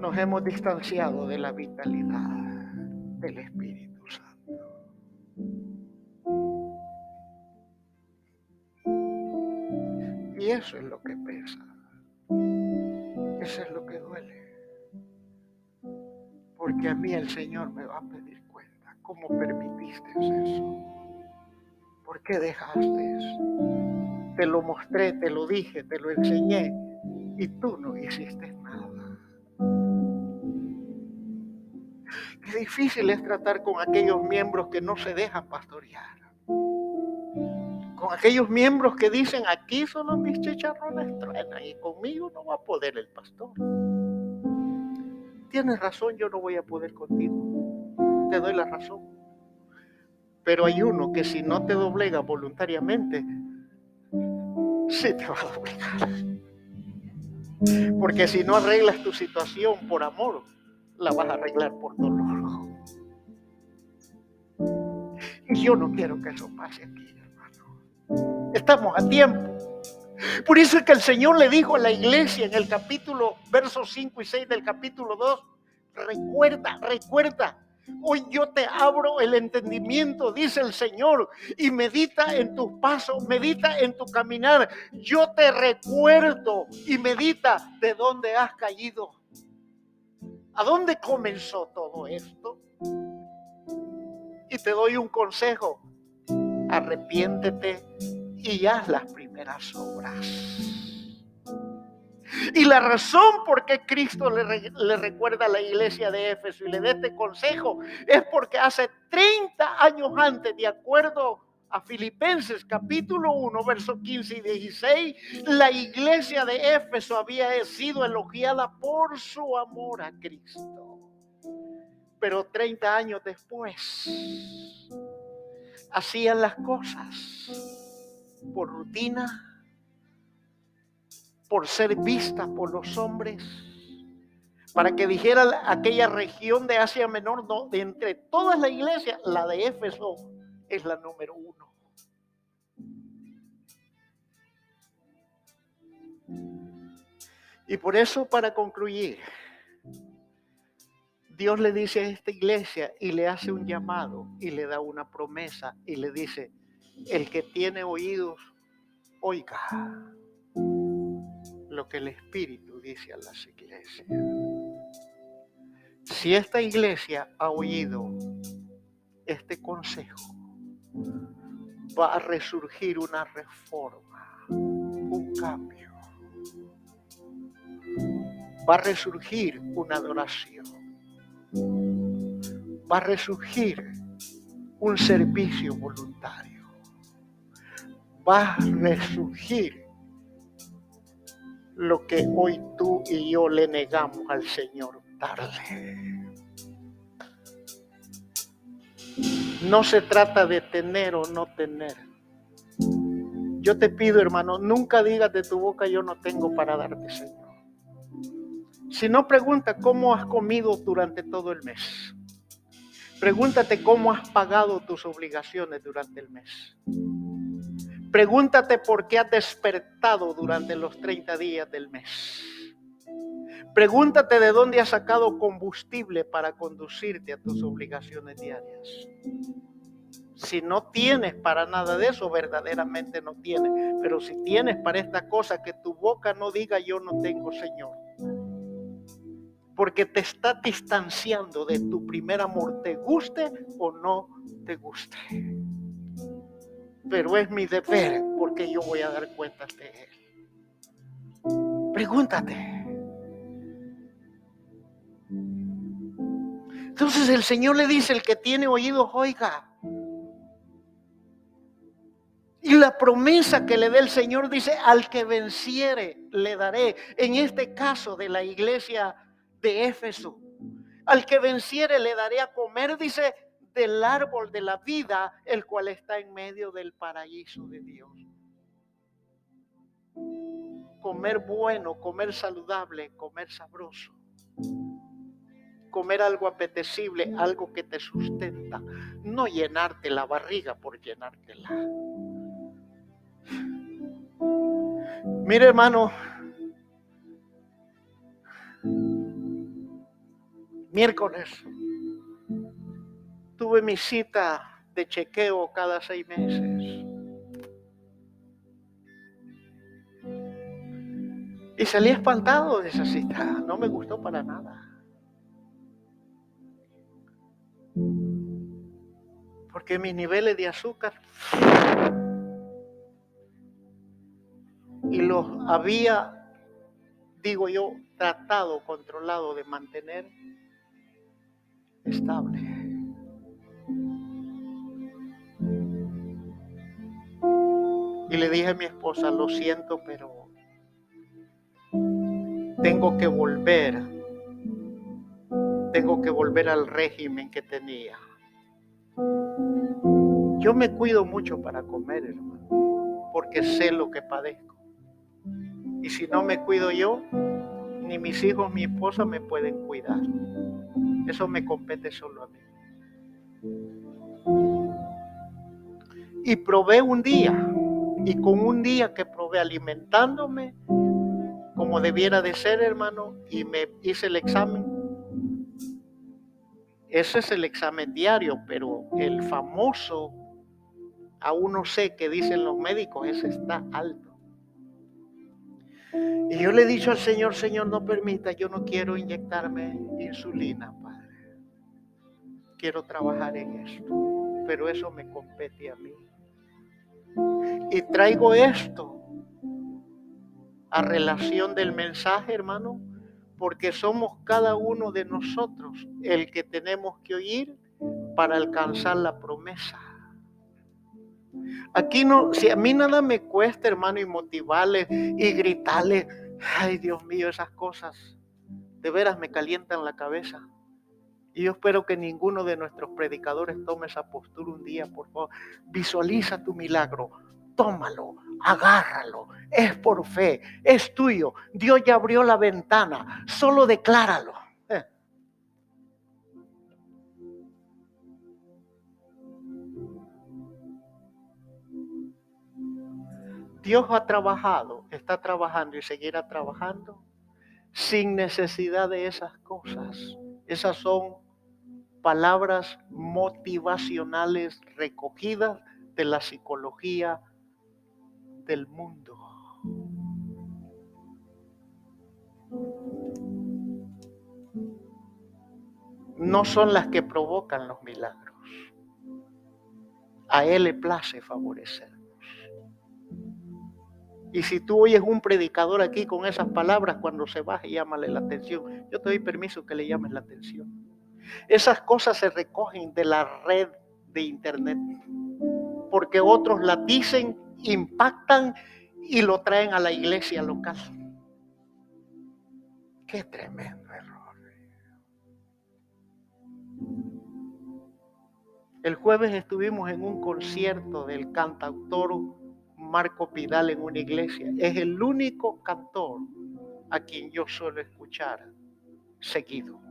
nos hemos distanciado de la vitalidad del Espíritu Santo. Y eso es lo que Porque a mí el Señor me va a pedir cuenta. ¿Cómo permitiste eso? ¿Por qué dejaste eso? Te lo mostré, te lo dije, te lo enseñé y tú no hiciste nada. Qué difícil es tratar con aquellos miembros que no se dejan pastorear con aquellos miembros que dicen, aquí solo mis chicharrones truenan y conmigo no va a poder el pastor. Tienes razón, yo no voy a poder contigo. Te doy la razón. Pero hay uno que si no te doblega voluntariamente, sí te va a doblegar. Porque si no arreglas tu situación por amor, la vas a arreglar por dolor. Yo no quiero que eso pase aquí. Estamos a tiempo. Por eso es que el Señor le dijo a la iglesia en el capítulo, versos 5 y 6 del capítulo 2, recuerda, recuerda, hoy yo te abro el entendimiento, dice el Señor, y medita en tus pasos, medita en tu caminar. Yo te recuerdo y medita de dónde has caído. ¿A dónde comenzó todo esto? Y te doy un consejo, arrepiéntete y haz las primeras obras. Y la razón por qué Cristo le, recuerda a la iglesia de Éfeso y le da este consejo es porque hace 30 años antes, de acuerdo a Filipenses capítulo 1, versos 15 y 16, la iglesia de Éfeso había sido elogiada por su amor a Cristo. Pero 30 años después, hacían las cosas por rutina, por ser vista por los hombres, para que dijera aquella región de Asia Menor, de entre todas las iglesias, la de Éfeso es la número uno. Y por eso, para concluir, Dios le dice a esta iglesia y le hace un llamado y le da una promesa y le dice, el que tiene oídos, oiga lo que el Espíritu dice a las iglesias. Si esta iglesia ha oído este consejo, va a resurgir una reforma, un cambio. Va a resurgir una adoración. Va a resurgir un servicio voluntario va a resurgir lo que hoy tú y yo le negamos al Señor darle. No se trata de tener o no tener. Yo te pido, hermano, nunca digas de tu boca yo no tengo para darte, Señor. Si no, pregunta cómo has comido durante todo el mes. Pregúntate cómo has pagado tus obligaciones durante el mes. Pregúntate por qué has despertado durante los 30 días del mes. Pregúntate de dónde has sacado combustible para conducirte a tus obligaciones diarias. Si no tienes para nada de eso, verdaderamente no tienes. Pero si tienes para esta cosa, que tu boca no diga yo no tengo Señor. Porque te está distanciando de tu primer amor, te guste o no te guste pero es mi deber porque yo voy a dar cuentas de él. Pregúntate. Entonces el Señor le dice, el que tiene oídos, oiga. la promesa que le dé el Señor dice, al que venciere le daré. En este caso de la iglesia de Éfeso, al que venciere le daré a comer, dice, del árbol de la vida, el cual está en medio del paraíso de Dios. Comer bueno, comer saludable, comer sabroso. Comer algo apetecible, algo que te sustenta. No llenarte la barriga por llenártela. Mire hermano, miércoles tuve mi cita de chequeo cada seis meses. Y salí espantado de esa cita. No me gustó para nada. Porque mis niveles de azúcar y los había, digo yo, tratado, controlado de mantener estable. Y le dije a mi esposa, lo siento, pero tengo que volver, tengo que volver al régimen que tenía. Yo me cuido mucho para comer, hermano, porque sé lo que padezco. Y si no me cuido yo, ni mis hijos, mi esposa me pueden cuidar. Eso me compete solo a mí. Y probé un día, y con un día que probé alimentándome como debiera de ser, hermano, y me hice el examen. Ese es el examen diario, pero el famoso, aún no sé qué dicen los médicos, ese está alto. Y yo le he dicho al Señor, Señor, no permita, yo no quiero inyectarme insulina, Padre. Quiero trabajar en esto, pero eso me compete a mí. Y traigo esto a relación del mensaje, hermano, porque somos cada uno de nosotros el que tenemos que oír para alcanzar la promesa. Aquí no, si a mí nada me cuesta, hermano, y motivarle y gritarle, ay Dios mío, esas cosas de veras me calientan la cabeza. Y yo espero que ninguno de nuestros predicadores tome esa postura un día, por favor. Visualiza tu milagro, tómalo, agárralo. Es por fe, es tuyo. Dios ya abrió la ventana, solo decláralo. Dios ha trabajado, está trabajando y seguirá trabajando sin necesidad de esas cosas. Esas son palabras motivacionales recogidas de la psicología del mundo. No son las que provocan los milagros. A Él le place favorecer. Y si tú oyes un predicador aquí con esas palabras, cuando se baje, llámale la atención. Yo te doy permiso que le llames la atención. Esas cosas se recogen de la red de internet. Porque otros las dicen, impactan y lo traen a la iglesia local. Qué tremendo error. El jueves estuvimos en un concierto del cantautor Marco Pidal en una iglesia. Es el único cantor a quien yo suelo escuchar seguido.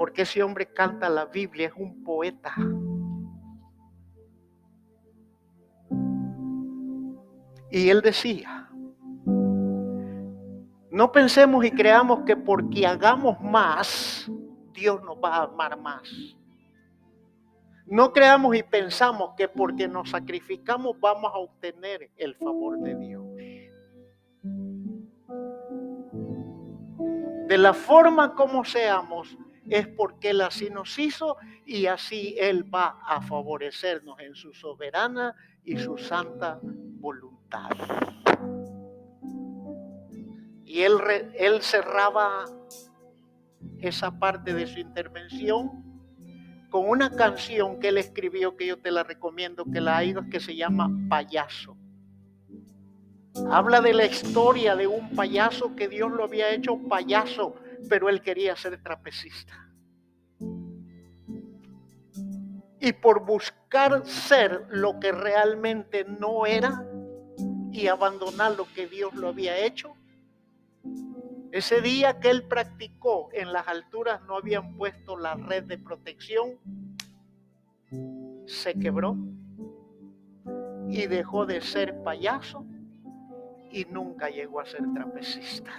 Porque ese hombre canta la Biblia, es un poeta. Y él decía, no pensemos y creamos que porque hagamos más, Dios nos va a amar más. No creamos y pensamos que porque nos sacrificamos vamos a obtener el favor de Dios. De la forma como seamos, es porque Él así nos hizo y así Él va a favorecernos en su soberana y su santa voluntad. Y Él, él cerraba esa parte de su intervención con una canción que él escribió que yo te la recomiendo que la hagas que se llama Payaso. Habla de la historia de un payaso que Dios lo había hecho payaso, pero él quería ser trapecista. Y por buscar ser lo que realmente no era y abandonar lo que Dios lo había hecho, ese día que él practicó en las alturas no habían puesto la red de protección, se quebró y dejó de ser payaso y nunca llegó a ser trapecista.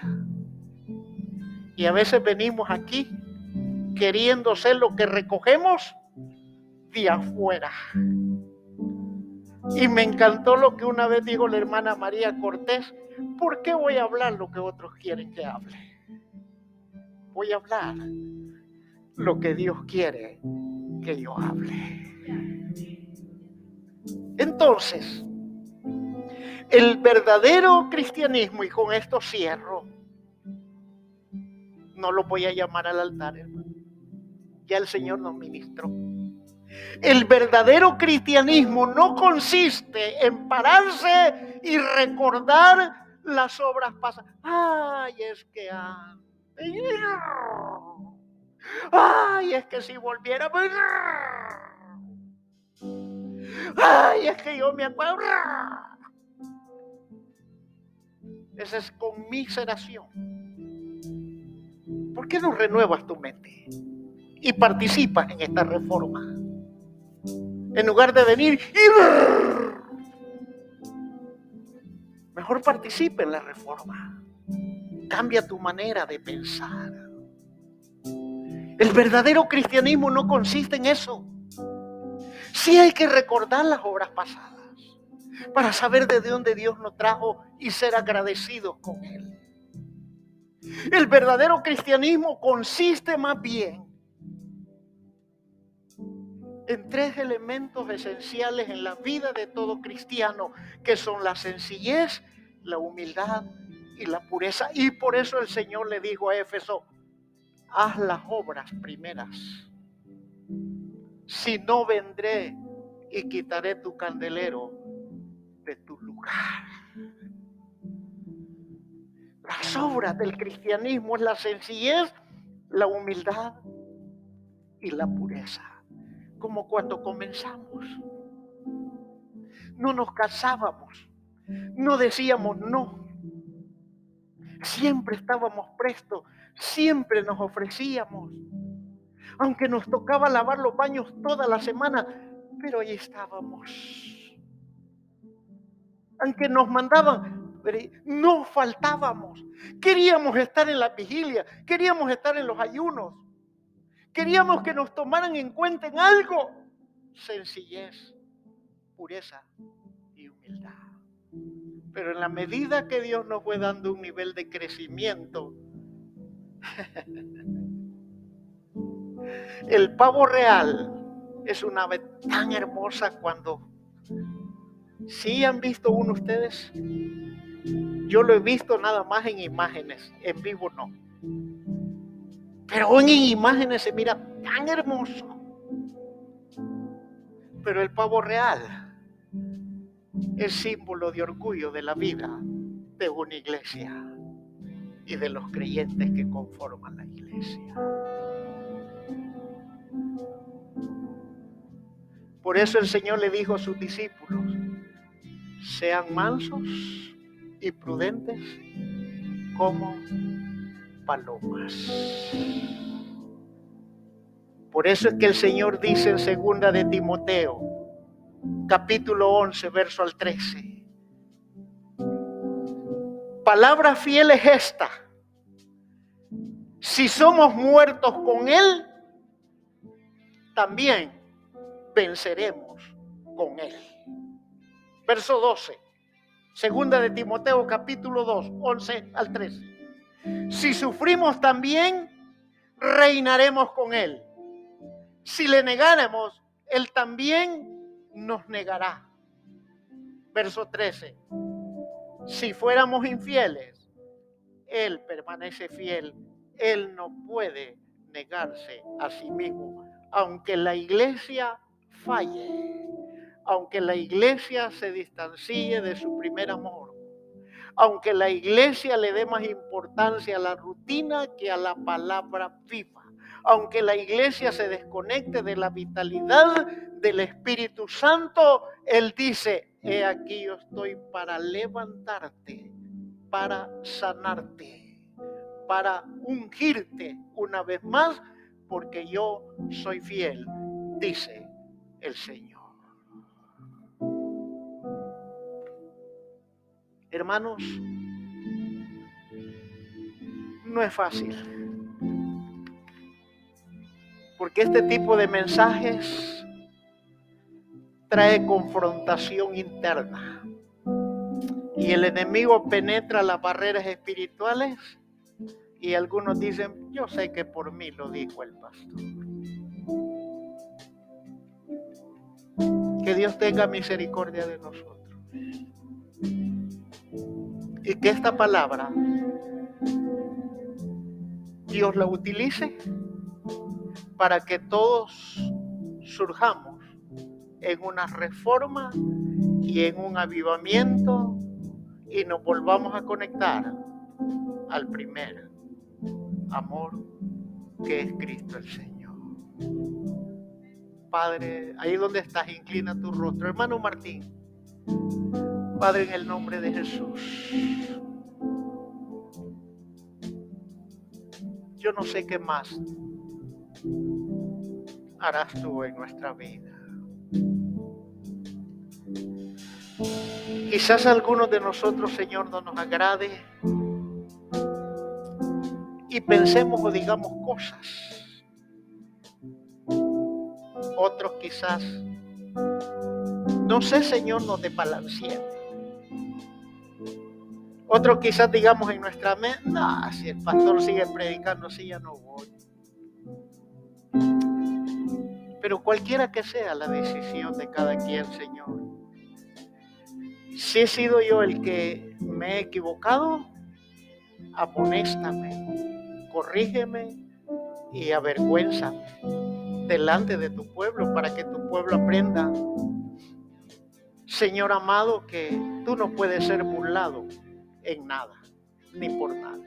Y a veces venimos aquí queriendo ser lo que recogemos de afuera. Y me encantó lo que una vez dijo la hermana María Cortés, ¿por qué voy a hablar lo que otros quieren que hable? Voy a hablar lo que Dios quiere que yo hable. Entonces, el verdadero cristianismo, y con esto cierro, no lo voy a llamar al altar, hermano. Ya el Señor nos ministró. El verdadero cristianismo no consiste en pararse y recordar las obras pasadas. Ay, es que Ay, es que si volviera. Ay, es que yo me acuerdo. Esa es conmiseración. ¿Por qué no renuevas tu mente y participas en esta reforma? En lugar de venir y... Mejor participa en la reforma. Cambia tu manera de pensar. El verdadero cristianismo no consiste en eso. Sí hay que recordar las obras pasadas para saber de dónde Dios nos trajo y ser agradecidos con Él. El verdadero cristianismo consiste más bien en tres elementos esenciales en la vida de todo cristiano, que son la sencillez, la humildad y la pureza. Y por eso el Señor le dijo a Éfeso, haz las obras primeras. Si no vendré y quitaré tu candelero de tu lugar. Las obras del cristianismo es la sencillez, la humildad y la pureza. Como cuando comenzamos. No nos casábamos, no decíamos no. Siempre estábamos prestos, siempre nos ofrecíamos. Aunque nos tocaba lavar los baños toda la semana, pero ahí estábamos aunque nos mandaban, no faltábamos. Queríamos estar en la vigilia, queríamos estar en los ayunos, queríamos que nos tomaran en cuenta en algo. Sencillez, pureza y humildad. Pero en la medida que Dios nos fue dando un nivel de crecimiento, el pavo real es una ave tan hermosa cuando ¿Sí han visto uno ustedes? Yo lo he visto nada más en imágenes, en vivo no. Pero en imágenes se mira tan hermoso. Pero el pavo real es símbolo de orgullo de la vida de una iglesia y de los creyentes que conforman la iglesia. Por eso el Señor le dijo a sus discípulos, sean mansos y prudentes como palomas. Por eso es que el Señor dice en segunda de Timoteo, capítulo 11, verso al 13. Palabra fiel es esta. Si somos muertos con Él, también venceremos con Él. Verso 12. Segunda de Timoteo capítulo 2, 11 al 13. Si sufrimos también, reinaremos con Él. Si le negáramos, Él también nos negará. Verso 13. Si fuéramos infieles, Él permanece fiel. Él no puede negarse a sí mismo. aunque la iglesia falle, aunque la iglesia se distancie de su primer amor, aunque la iglesia le dé más importancia a la rutina que a la palabra viva, aunque la iglesia se desconecte de la vitalidad del Espíritu Santo, Él dice, he aquí yo estoy para levantarte, para sanarte, para ungirte una vez más, porque yo soy fiel, dice el Señor. Hermanos, no es fácil. Porque este tipo de mensajes trae confrontación interna. Y el enemigo penetra las barreras espirituales y algunos dicen, yo sé que por mí lo dijo el pastor. Que Dios tenga misericordia de nosotros. Y que esta palabra Dios la utilice para que todos surjamos en una reforma y en un avivamiento y nos volvamos a conectar al primer amor que es Cristo el Señor. Padre, ahí donde estás, inclina tu rostro. Hermano Martín, Padre, en el nombre de Jesús. Yo no sé qué más harás tú en nuestra vida. Quizás algunos de nosotros, Señor, no nos agrade y pensemos o digamos cosas. Otros quizás, no sé, Señor, nos desbalanceen. Otros quizás digamos en nuestra mente, si el pastor sigue predicando, sí, ya no voy. Pero cualquiera que sea la decisión de cada quien, Señor, si he sido yo el que me he equivocado, amonéstame, corrígeme y avergüénzame delante de tu pueblo para que tu pueblo aprenda, Señor amado, que tú no puedes ser burlado en nada, ni por nada.